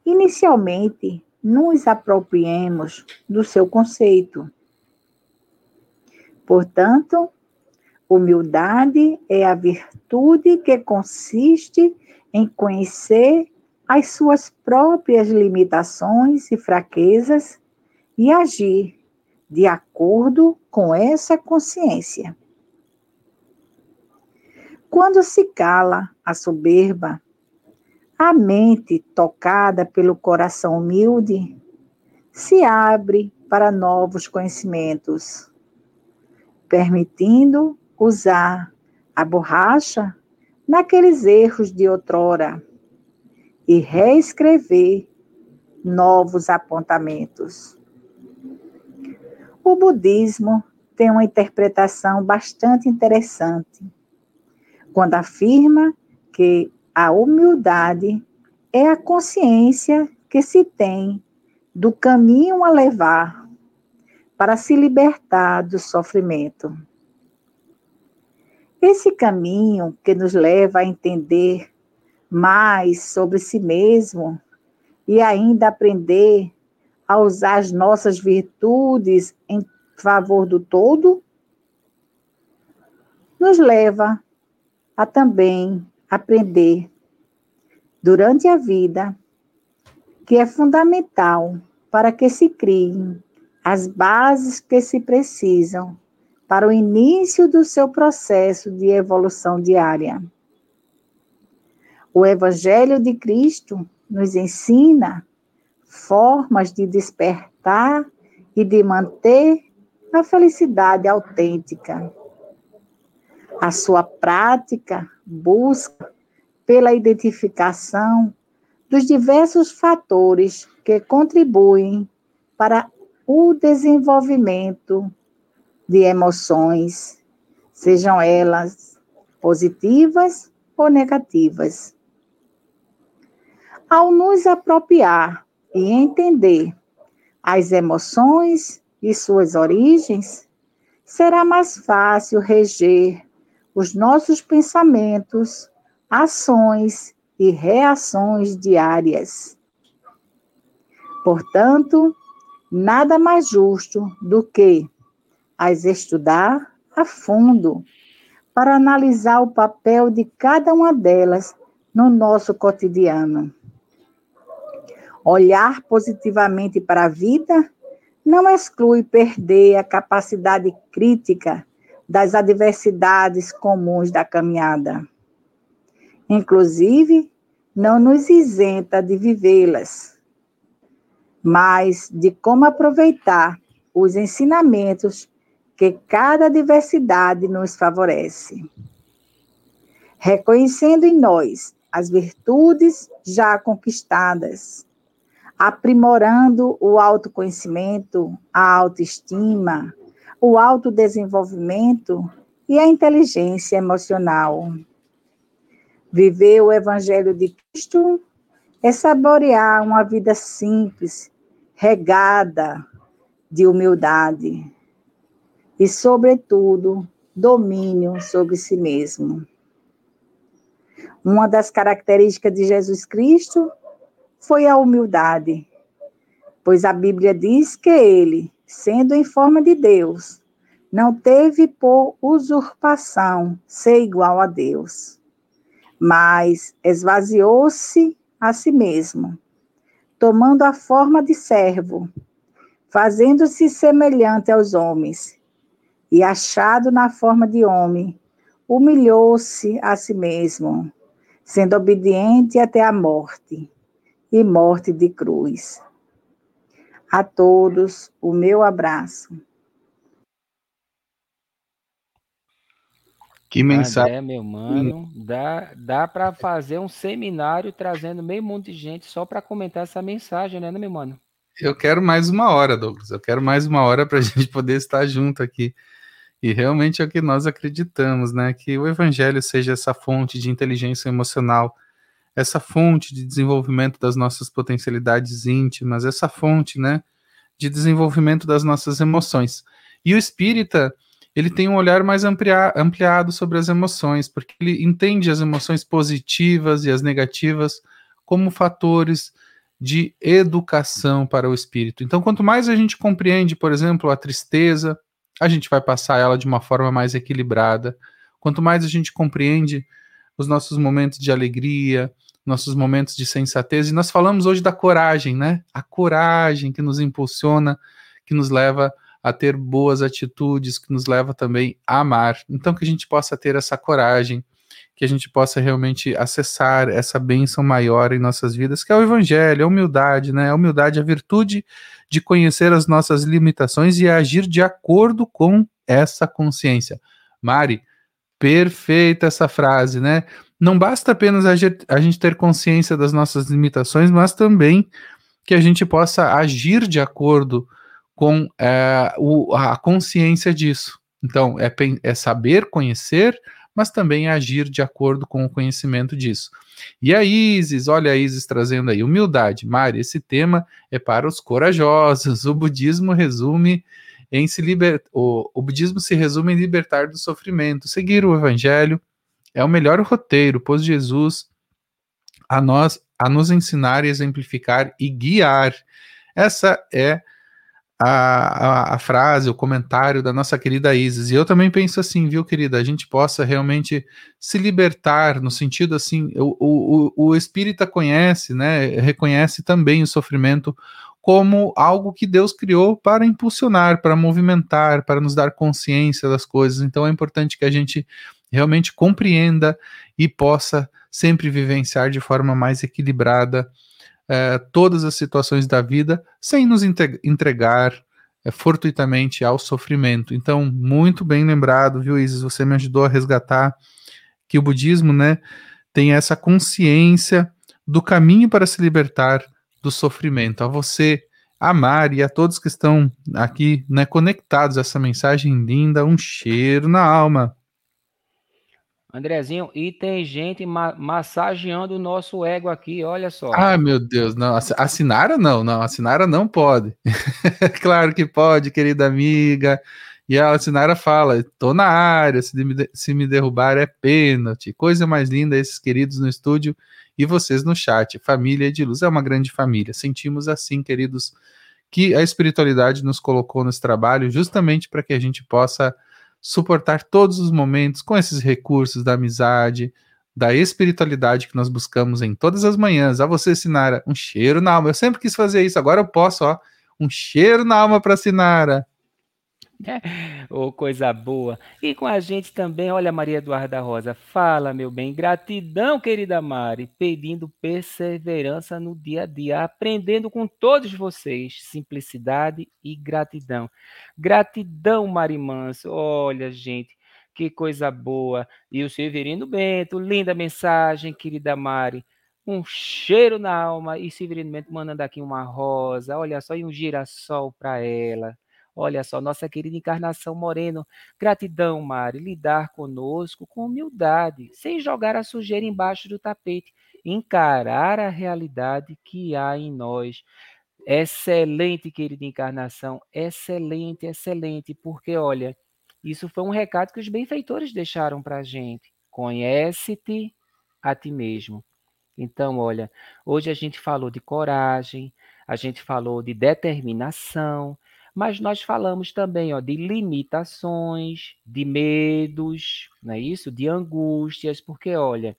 inicialmente nos apropriemos do seu conceito. Portanto, humildade é a virtude que consiste em conhecer as suas próprias limitações e fraquezas e agir de acordo com essa consciência. Quando se cala a soberba, a mente, tocada pelo coração humilde, se abre para novos conhecimentos, permitindo usar a borracha naqueles erros de outrora e reescrever novos apontamentos. O budismo tem uma interpretação bastante interessante quando afirma que a humildade é a consciência que se tem do caminho a levar para se libertar do sofrimento. Esse caminho que nos leva a entender mais sobre si mesmo e ainda aprender a usar as nossas virtudes em favor do todo, nos leva a também aprender durante a vida que é fundamental para que se criem as bases que se precisam para o início do seu processo de evolução diária. O Evangelho de Cristo nos ensina formas de despertar e de manter a felicidade autêntica. A sua prática busca pela identificação dos diversos fatores que contribuem para o desenvolvimento de emoções, sejam elas positivas ou negativas. Ao nos apropriar e entender as emoções e suas origens, será mais fácil reger os nossos pensamentos, ações e reações diárias. Portanto, nada mais justo do que as estudar a fundo para analisar o papel de cada uma delas no nosso cotidiano. Olhar positivamente para a vida não exclui perder a capacidade crítica das adversidades comuns da caminhada. Inclusive, não nos isenta de vivê-las, mas de como aproveitar os ensinamentos que cada adversidade nos favorece. Reconhecendo em nós as virtudes já conquistadas, aprimorando o autoconhecimento, a autoestima, o autodesenvolvimento e a inteligência emocional. Viver o Evangelho de Cristo é saborear uma vida simples, regada de humildade e, sobretudo, domínio sobre si mesmo. Uma das características de Jesus Cristo foi a humildade, pois a Bíblia diz que ele, sendo em forma de Deus, não teve por usurpação ser igual a Deus, mas esvaziou-se a si mesmo, tomando a forma de servo, fazendo-se semelhante aos homens, e achado na forma de homem, humilhou-se a si mesmo, sendo obediente até a morte e morte de cruz. A todos, o meu abraço. Que mensagem. André, meu mano, dá, dá para fazer um seminário trazendo meio monte de gente só para comentar essa mensagem, né, meu mano? Eu quero mais uma hora, Douglas. Eu quero mais uma hora para a gente poder estar junto aqui. E realmente é o que nós acreditamos, né? Que o evangelho seja essa fonte de inteligência emocional, essa fonte de desenvolvimento das nossas potencialidades íntimas, essa fonte, né, de desenvolvimento das nossas emoções. E o espírita, ele tem um olhar mais amplia, ampliado sobre as emoções, porque ele entende as emoções positivas e as negativas como fatores de educação para o espírito. Então, quanto mais a gente compreende, por exemplo, a tristeza, a gente vai passar ela de uma forma mais equilibrada. Quanto mais a gente compreende os nossos momentos de alegria, nossos momentos de sensatez, e nós falamos hoje da coragem, né? A coragem que nos impulsiona, que nos leva a ter boas atitudes, que nos leva também a amar. Então, que a gente possa ter essa coragem, que a gente possa realmente acessar essa bênção maior em nossas vidas, que é o Evangelho, a humildade, né? A humildade, a virtude de conhecer as nossas limitações e agir de acordo com essa consciência. Mari, perfeita essa frase, né? Não basta apenas a gente ter consciência das nossas limitações, mas também que a gente possa agir de acordo com é, o, a consciência disso. Então, é, é saber conhecer, mas também agir de acordo com o conhecimento disso. E a Isis, olha a Isis trazendo aí, humildade. Mari, esse tema é para os corajosos. O budismo resume em se liber... o, o budismo se resume em libertar do sofrimento. Seguir o evangelho é o melhor roteiro, pois Jesus a nós a nos ensinar, exemplificar e guiar. Essa é a, a, a, frase, o comentário da nossa querida Isis. E eu também penso assim, viu, querida? A gente possa realmente se libertar, no sentido assim, o, o, o espírita conhece, né? Reconhece também o sofrimento como algo que Deus criou para impulsionar, para movimentar, para nos dar consciência das coisas. Então é importante que a gente realmente compreenda e possa sempre vivenciar de forma mais equilibrada é, todas as situações da vida sem nos entregar é, fortuitamente ao sofrimento. Então, muito bem lembrado, viu, Isis? Você me ajudou a resgatar que o budismo, né, tem essa consciência do caminho para se libertar do sofrimento. A você, amar e a todos que estão aqui, né, conectados a essa mensagem linda, um cheiro na alma. Andrezinho, e tem gente ma massageando o nosso ego aqui, olha só. Ah, meu Deus, não, a Sinara não, não, a Sinara não pode. claro que pode, querida amiga. E a Sinara fala: tô na área, se me, se me derrubar é pênalti. Coisa mais linda, esses queridos no estúdio e vocês no chat. Família de luz é uma grande família. Sentimos assim, queridos, que a espiritualidade nos colocou nesse trabalho justamente para que a gente possa suportar todos os momentos com esses recursos da amizade, da espiritualidade que nós buscamos em todas as manhãs. A você, Sinara, um cheiro na alma. Eu sempre quis fazer isso, agora eu posso, ó. Um cheiro na alma para Sinara. Ô, oh, coisa boa. E com a gente também, olha, Maria Eduarda Rosa, fala, meu bem, gratidão, querida Mari, pedindo perseverança no dia a dia, aprendendo com todos vocês, simplicidade e gratidão. Gratidão, Mari Manso, olha, gente, que coisa boa. E o Severino Bento, linda mensagem, querida Mari. Um cheiro na alma. E Severino Bento mandando aqui uma rosa, olha só, e um girassol para ela. Olha só, nossa querida Encarnação Moreno, gratidão, Mari, lidar conosco com humildade, sem jogar a sujeira embaixo do tapete, encarar a realidade que há em nós. Excelente, querida Encarnação, excelente, excelente, porque olha, isso foi um recado que os benfeitores deixaram para a gente. Conhece-te a ti mesmo. Então, olha, hoje a gente falou de coragem, a gente falou de determinação, mas nós falamos também ó, de limitações, de medos, não é isso? De angústias, porque olha,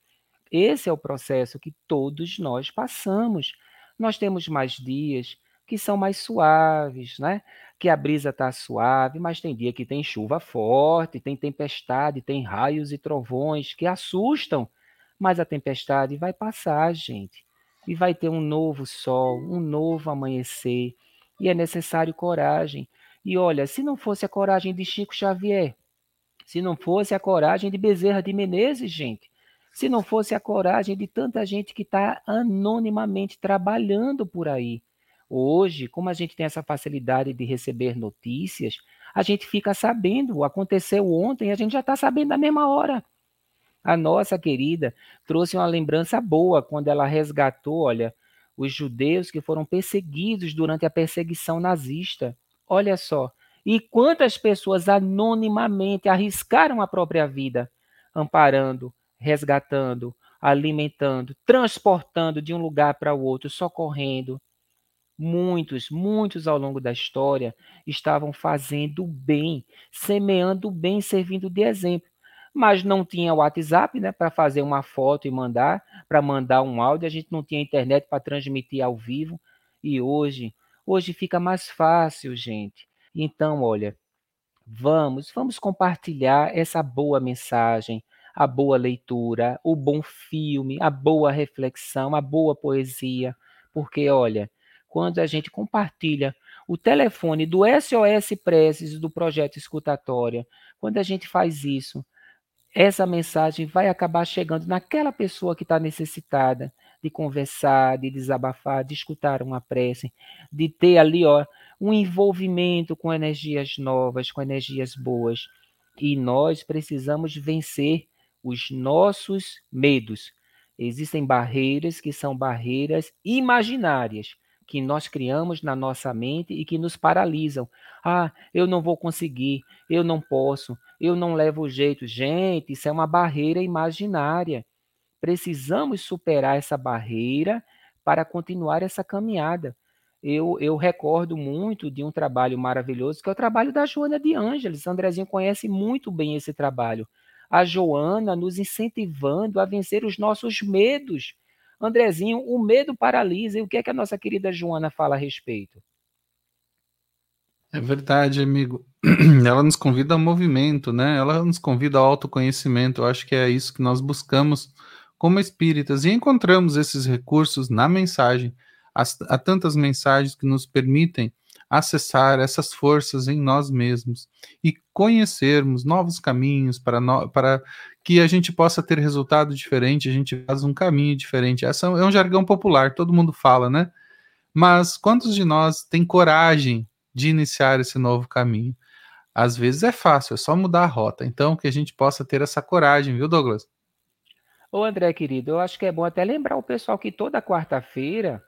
esse é o processo que todos nós passamos. Nós temos mais dias que são mais suaves, né? Que a brisa está suave, mas tem dia que tem chuva forte, tem tempestade, tem raios e trovões que assustam, mas a tempestade vai passar, gente. E vai ter um novo sol, um novo amanhecer. E é necessário coragem. E olha, se não fosse a coragem de Chico Xavier, se não fosse a coragem de Bezerra de Menezes, gente, se não fosse a coragem de tanta gente que está anonimamente trabalhando por aí. Hoje, como a gente tem essa facilidade de receber notícias, a gente fica sabendo, aconteceu ontem, a gente já está sabendo na mesma hora. A nossa querida trouxe uma lembrança boa quando ela resgatou, olha, os judeus que foram perseguidos durante a perseguição nazista. Olha só. E quantas pessoas anonimamente arriscaram a própria vida, amparando, resgatando, alimentando, transportando de um lugar para o outro, socorrendo. Muitos, muitos ao longo da história estavam fazendo bem, semeando bem, servindo de exemplo mas não tinha WhatsApp, né, para fazer uma foto e mandar, para mandar um áudio, a gente não tinha internet para transmitir ao vivo. E hoje, hoje fica mais fácil, gente. Então, olha, vamos, vamos compartilhar essa boa mensagem, a boa leitura, o bom filme, a boa reflexão, a boa poesia, porque olha, quando a gente compartilha o telefone do SOS Preces do projeto Escutatória, quando a gente faz isso, essa mensagem vai acabar chegando naquela pessoa que está necessitada de conversar, de desabafar, de escutar uma prece, de ter ali ó, um envolvimento com energias novas, com energias boas. E nós precisamos vencer os nossos medos. Existem barreiras que são barreiras imaginárias que nós criamos na nossa mente e que nos paralisam. Ah, eu não vou conseguir, eu não posso, eu não levo jeito. Gente, isso é uma barreira imaginária. Precisamos superar essa barreira para continuar essa caminhada. Eu, eu recordo muito de um trabalho maravilhoso, que é o trabalho da Joana de Ângeles. Andrezinho conhece muito bem esse trabalho. A Joana nos incentivando a vencer os nossos medos Andrezinho, o medo paralisa. E o que é que a nossa querida Joana fala a respeito? É verdade, amigo. Ela nos convida ao movimento, né? Ela nos convida ao autoconhecimento. Eu acho que é isso que nós buscamos como espíritas e encontramos esses recursos na mensagem. Há tantas mensagens que nos permitem acessar essas forças em nós mesmos e conhecermos novos caminhos para, no, para que a gente possa ter resultado diferente, a gente faz um caminho diferente. Essa é um jargão popular, todo mundo fala, né? Mas quantos de nós têm coragem de iniciar esse novo caminho? Às vezes é fácil, é só mudar a rota. Então, que a gente possa ter essa coragem, viu, Douglas? Ô, André, querido, eu acho que é bom até lembrar o pessoal que toda quarta-feira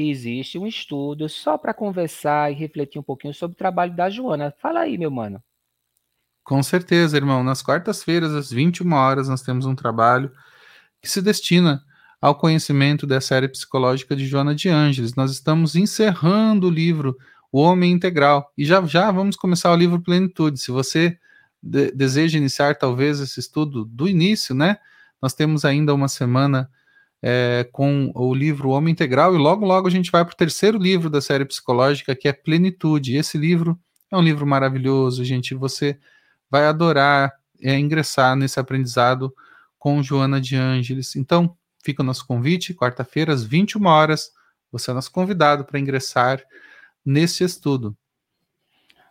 existe um estudo só para conversar e refletir um pouquinho sobre o trabalho da Joana. Fala aí, meu mano. Com certeza, irmão. Nas quartas-feiras, às 21 horas, nós temos um trabalho que se destina ao conhecimento da série psicológica de Joana de Ângeles. Nós estamos encerrando o livro O Homem Integral e já já vamos começar o livro Plenitude. Se você de deseja iniciar talvez esse estudo do início, né? Nós temos ainda uma semana é, com o livro Homem Integral, e logo, logo a gente vai para o terceiro livro da série psicológica, que é Plenitude. Esse livro é um livro maravilhoso, gente. Você vai adorar é, ingressar nesse aprendizado com Joana de Ângeles. Então, fica o nosso convite, quarta-feira, às 21 horas. Você é nosso convidado para ingressar nesse estudo.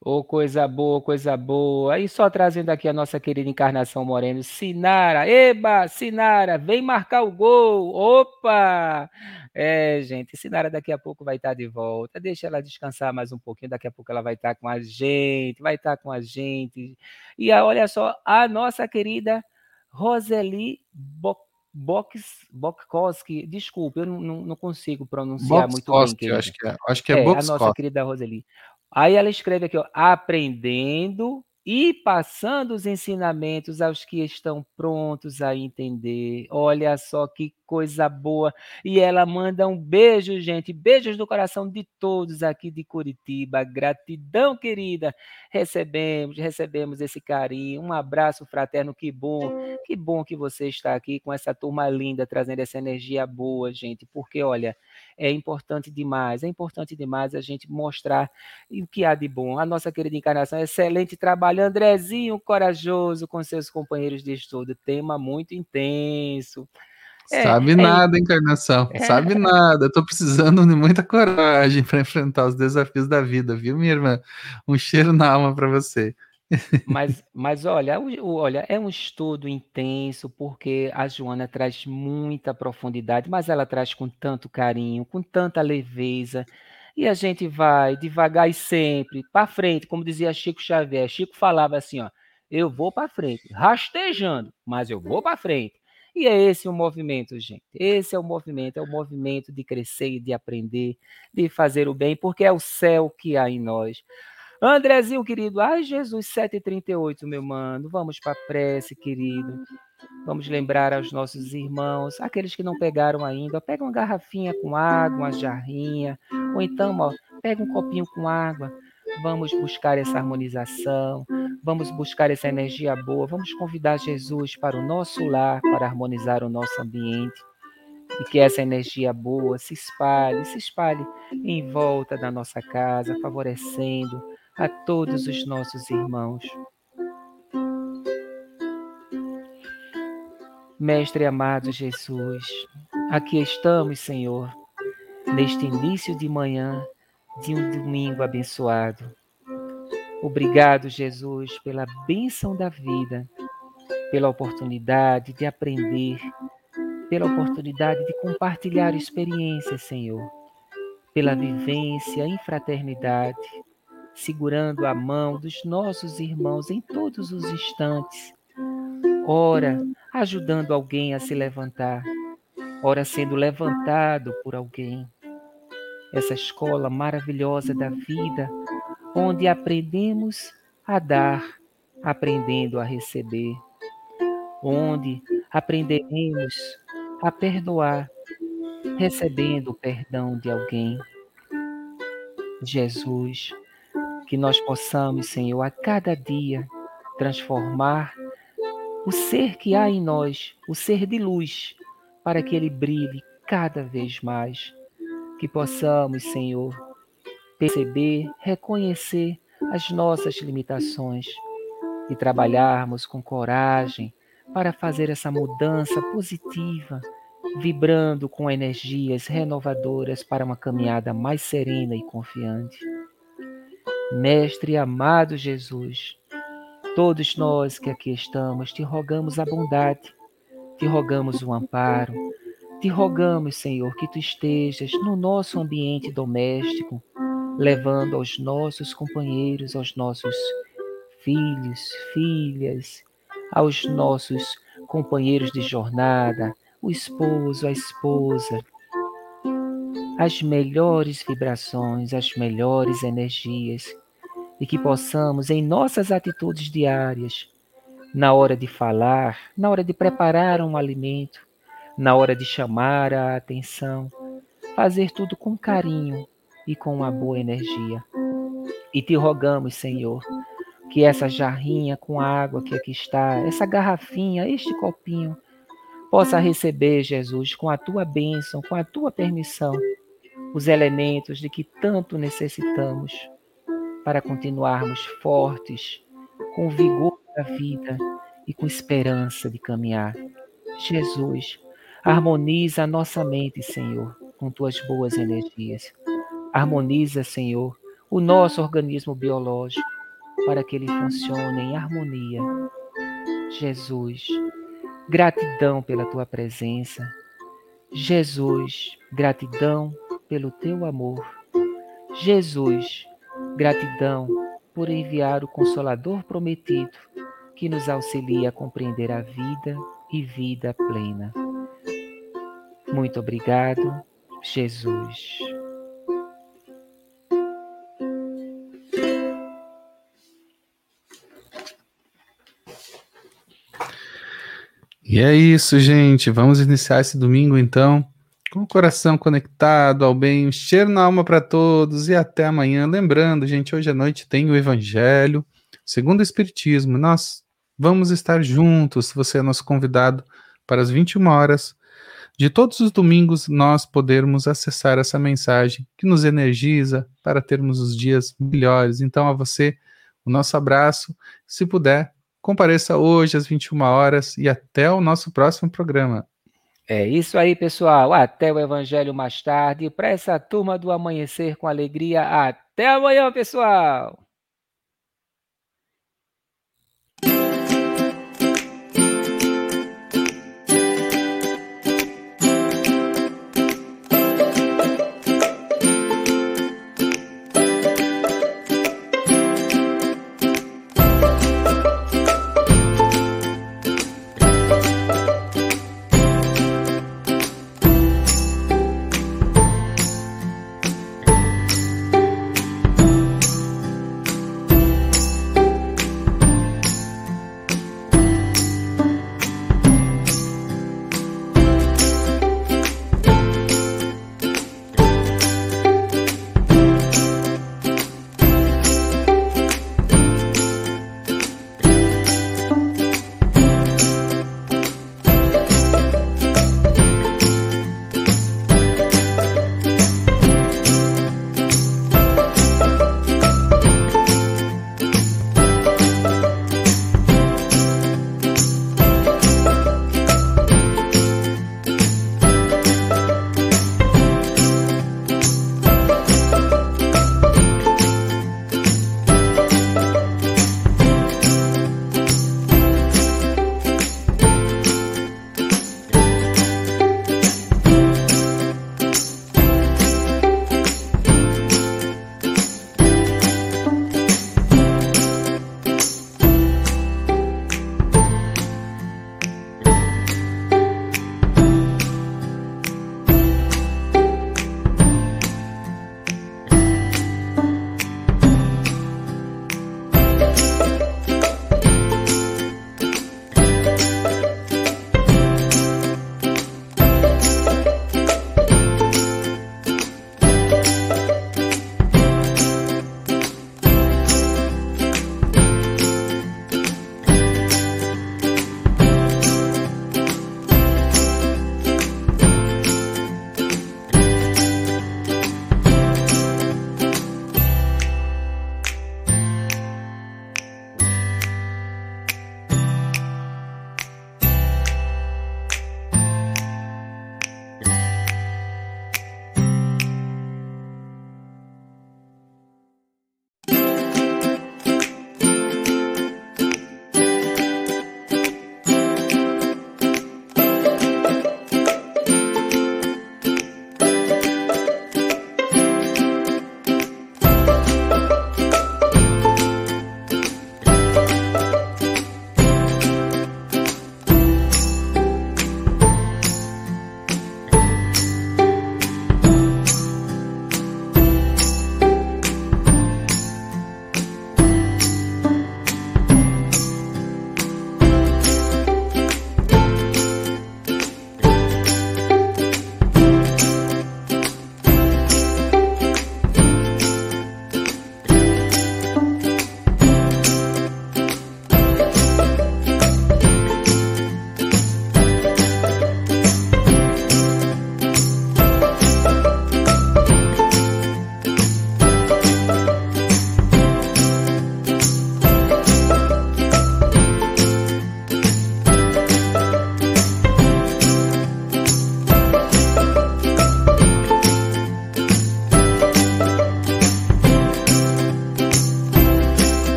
Ô, oh, coisa boa, coisa boa. Aí só trazendo aqui a nossa querida Encarnação Moreno. Sinara, eba, Sinara, vem marcar o gol. Opa! É, gente, Sinara daqui a pouco vai estar de volta. Deixa ela descansar mais um pouquinho. Daqui a pouco ela vai estar com a gente, vai estar com a gente. E olha só, a nossa querida Roseli Boc Box, Bokowski, desculpe, eu não, não consigo pronunciar muito bem. Querida. Acho que é, acho que é, é a nossa querida Roseli. Aí ela escreve aqui, ó, aprendendo e passando os ensinamentos aos que estão prontos a entender. Olha só que coisa boa. E ela manda um beijo, gente. Beijos do coração de todos aqui de Curitiba. Gratidão, querida. Recebemos, recebemos esse carinho. Um abraço fraterno. Que bom. Que bom que você está aqui com essa turma linda, trazendo essa energia boa, gente. Porque, olha, é importante demais. É importante demais a gente mostrar o que há de bom. A nossa querida encarnação, excelente trabalho. Andrezinho, corajoso com seus companheiros de estudo. Tema muito intenso. É, Sabe é, nada, encarnação. É. Sabe nada. Tô precisando de muita coragem para enfrentar os desafios da vida, viu, minha irmã? Um cheiro na alma para você. Mas, mas olha, olha, é um estudo intenso, porque a Joana traz muita profundidade, mas ela traz com tanto carinho, com tanta leveza. E a gente vai devagar e sempre para frente, como dizia Chico Xavier. Chico falava assim, ó, eu vou para frente, rastejando, mas eu vou para frente. E é esse o movimento, gente. Esse é o movimento, é o movimento de crescer e de aprender, de fazer o bem, porque é o céu que há em nós. Andrezinho, querido, ai Jesus, 7h38, meu mano, vamos para a prece, querido. Vamos lembrar aos nossos irmãos, aqueles que não pegaram ainda, pega uma garrafinha com água, uma jarrinha, ou então, ó, pega um copinho com água. Vamos buscar essa harmonização, vamos buscar essa energia boa, vamos convidar Jesus para o nosso lar, para harmonizar o nosso ambiente e que essa energia boa se espalhe, se espalhe em volta da nossa casa, favorecendo a todos os nossos irmãos. Mestre amado Jesus, aqui estamos, Senhor, neste início de manhã de um domingo abençoado. Obrigado, Jesus, pela bênção da vida, pela oportunidade de aprender, pela oportunidade de compartilhar experiências, Senhor, pela vivência em fraternidade, segurando a mão dos nossos irmãos em todos os instantes. Ora, ajudando alguém a se levantar, ora sendo levantado por alguém. Essa escola maravilhosa da vida, onde aprendemos a dar, aprendendo a receber, onde aprenderemos a perdoar, recebendo o perdão de alguém. Jesus, que nós possamos, Senhor, a cada dia transformar o ser que há em nós, o ser de luz, para que ele brilhe cada vez mais. Que possamos, Senhor, perceber, reconhecer as nossas limitações e trabalharmos com coragem para fazer essa mudança positiva, vibrando com energias renovadoras para uma caminhada mais serena e confiante. Mestre amado Jesus, todos nós que aqui estamos, te rogamos a bondade, te rogamos o amparo, te rogamos, Senhor, que tu estejas no nosso ambiente doméstico, levando aos nossos companheiros, aos nossos filhos, filhas, aos nossos companheiros de jornada, o esposo, a esposa, as melhores vibrações, as melhores energias e que possamos, em nossas atitudes diárias, na hora de falar, na hora de preparar um alimento, na hora de chamar a atenção, fazer tudo com carinho e com uma boa energia. E te rogamos, Senhor, que essa jarrinha com água que aqui está, essa garrafinha, este copinho, possa receber, Jesus, com a tua bênção, com a tua permissão, os elementos de que tanto necessitamos para continuarmos fortes, com vigor da vida e com esperança de caminhar. Jesus, harmoniza a nossa mente, Senhor, com tuas boas energias. Harmoniza, Senhor, o nosso organismo biológico para que ele funcione em harmonia. Jesus, gratidão pela tua presença. Jesus, gratidão pelo teu amor. Jesus, gratidão por enviar o Consolador prometido que nos auxilia a compreender a vida e vida plena. Muito obrigado, Jesus. E é isso, gente. Vamos iniciar esse domingo então o coração conectado ao bem, um cheiro na alma para todos e até amanhã. Lembrando, gente, hoje à noite tem o Evangelho, segundo o Espiritismo. Nós vamos estar juntos, você é nosso convidado para as 21 horas de todos os domingos nós podermos acessar essa mensagem que nos energiza para termos os dias melhores. Então, a você, o nosso abraço. Se puder, compareça hoje às 21 horas e até o nosso próximo programa. É isso aí, pessoal. Até o Evangelho mais tarde. Para essa turma do amanhecer com alegria. Até amanhã, pessoal.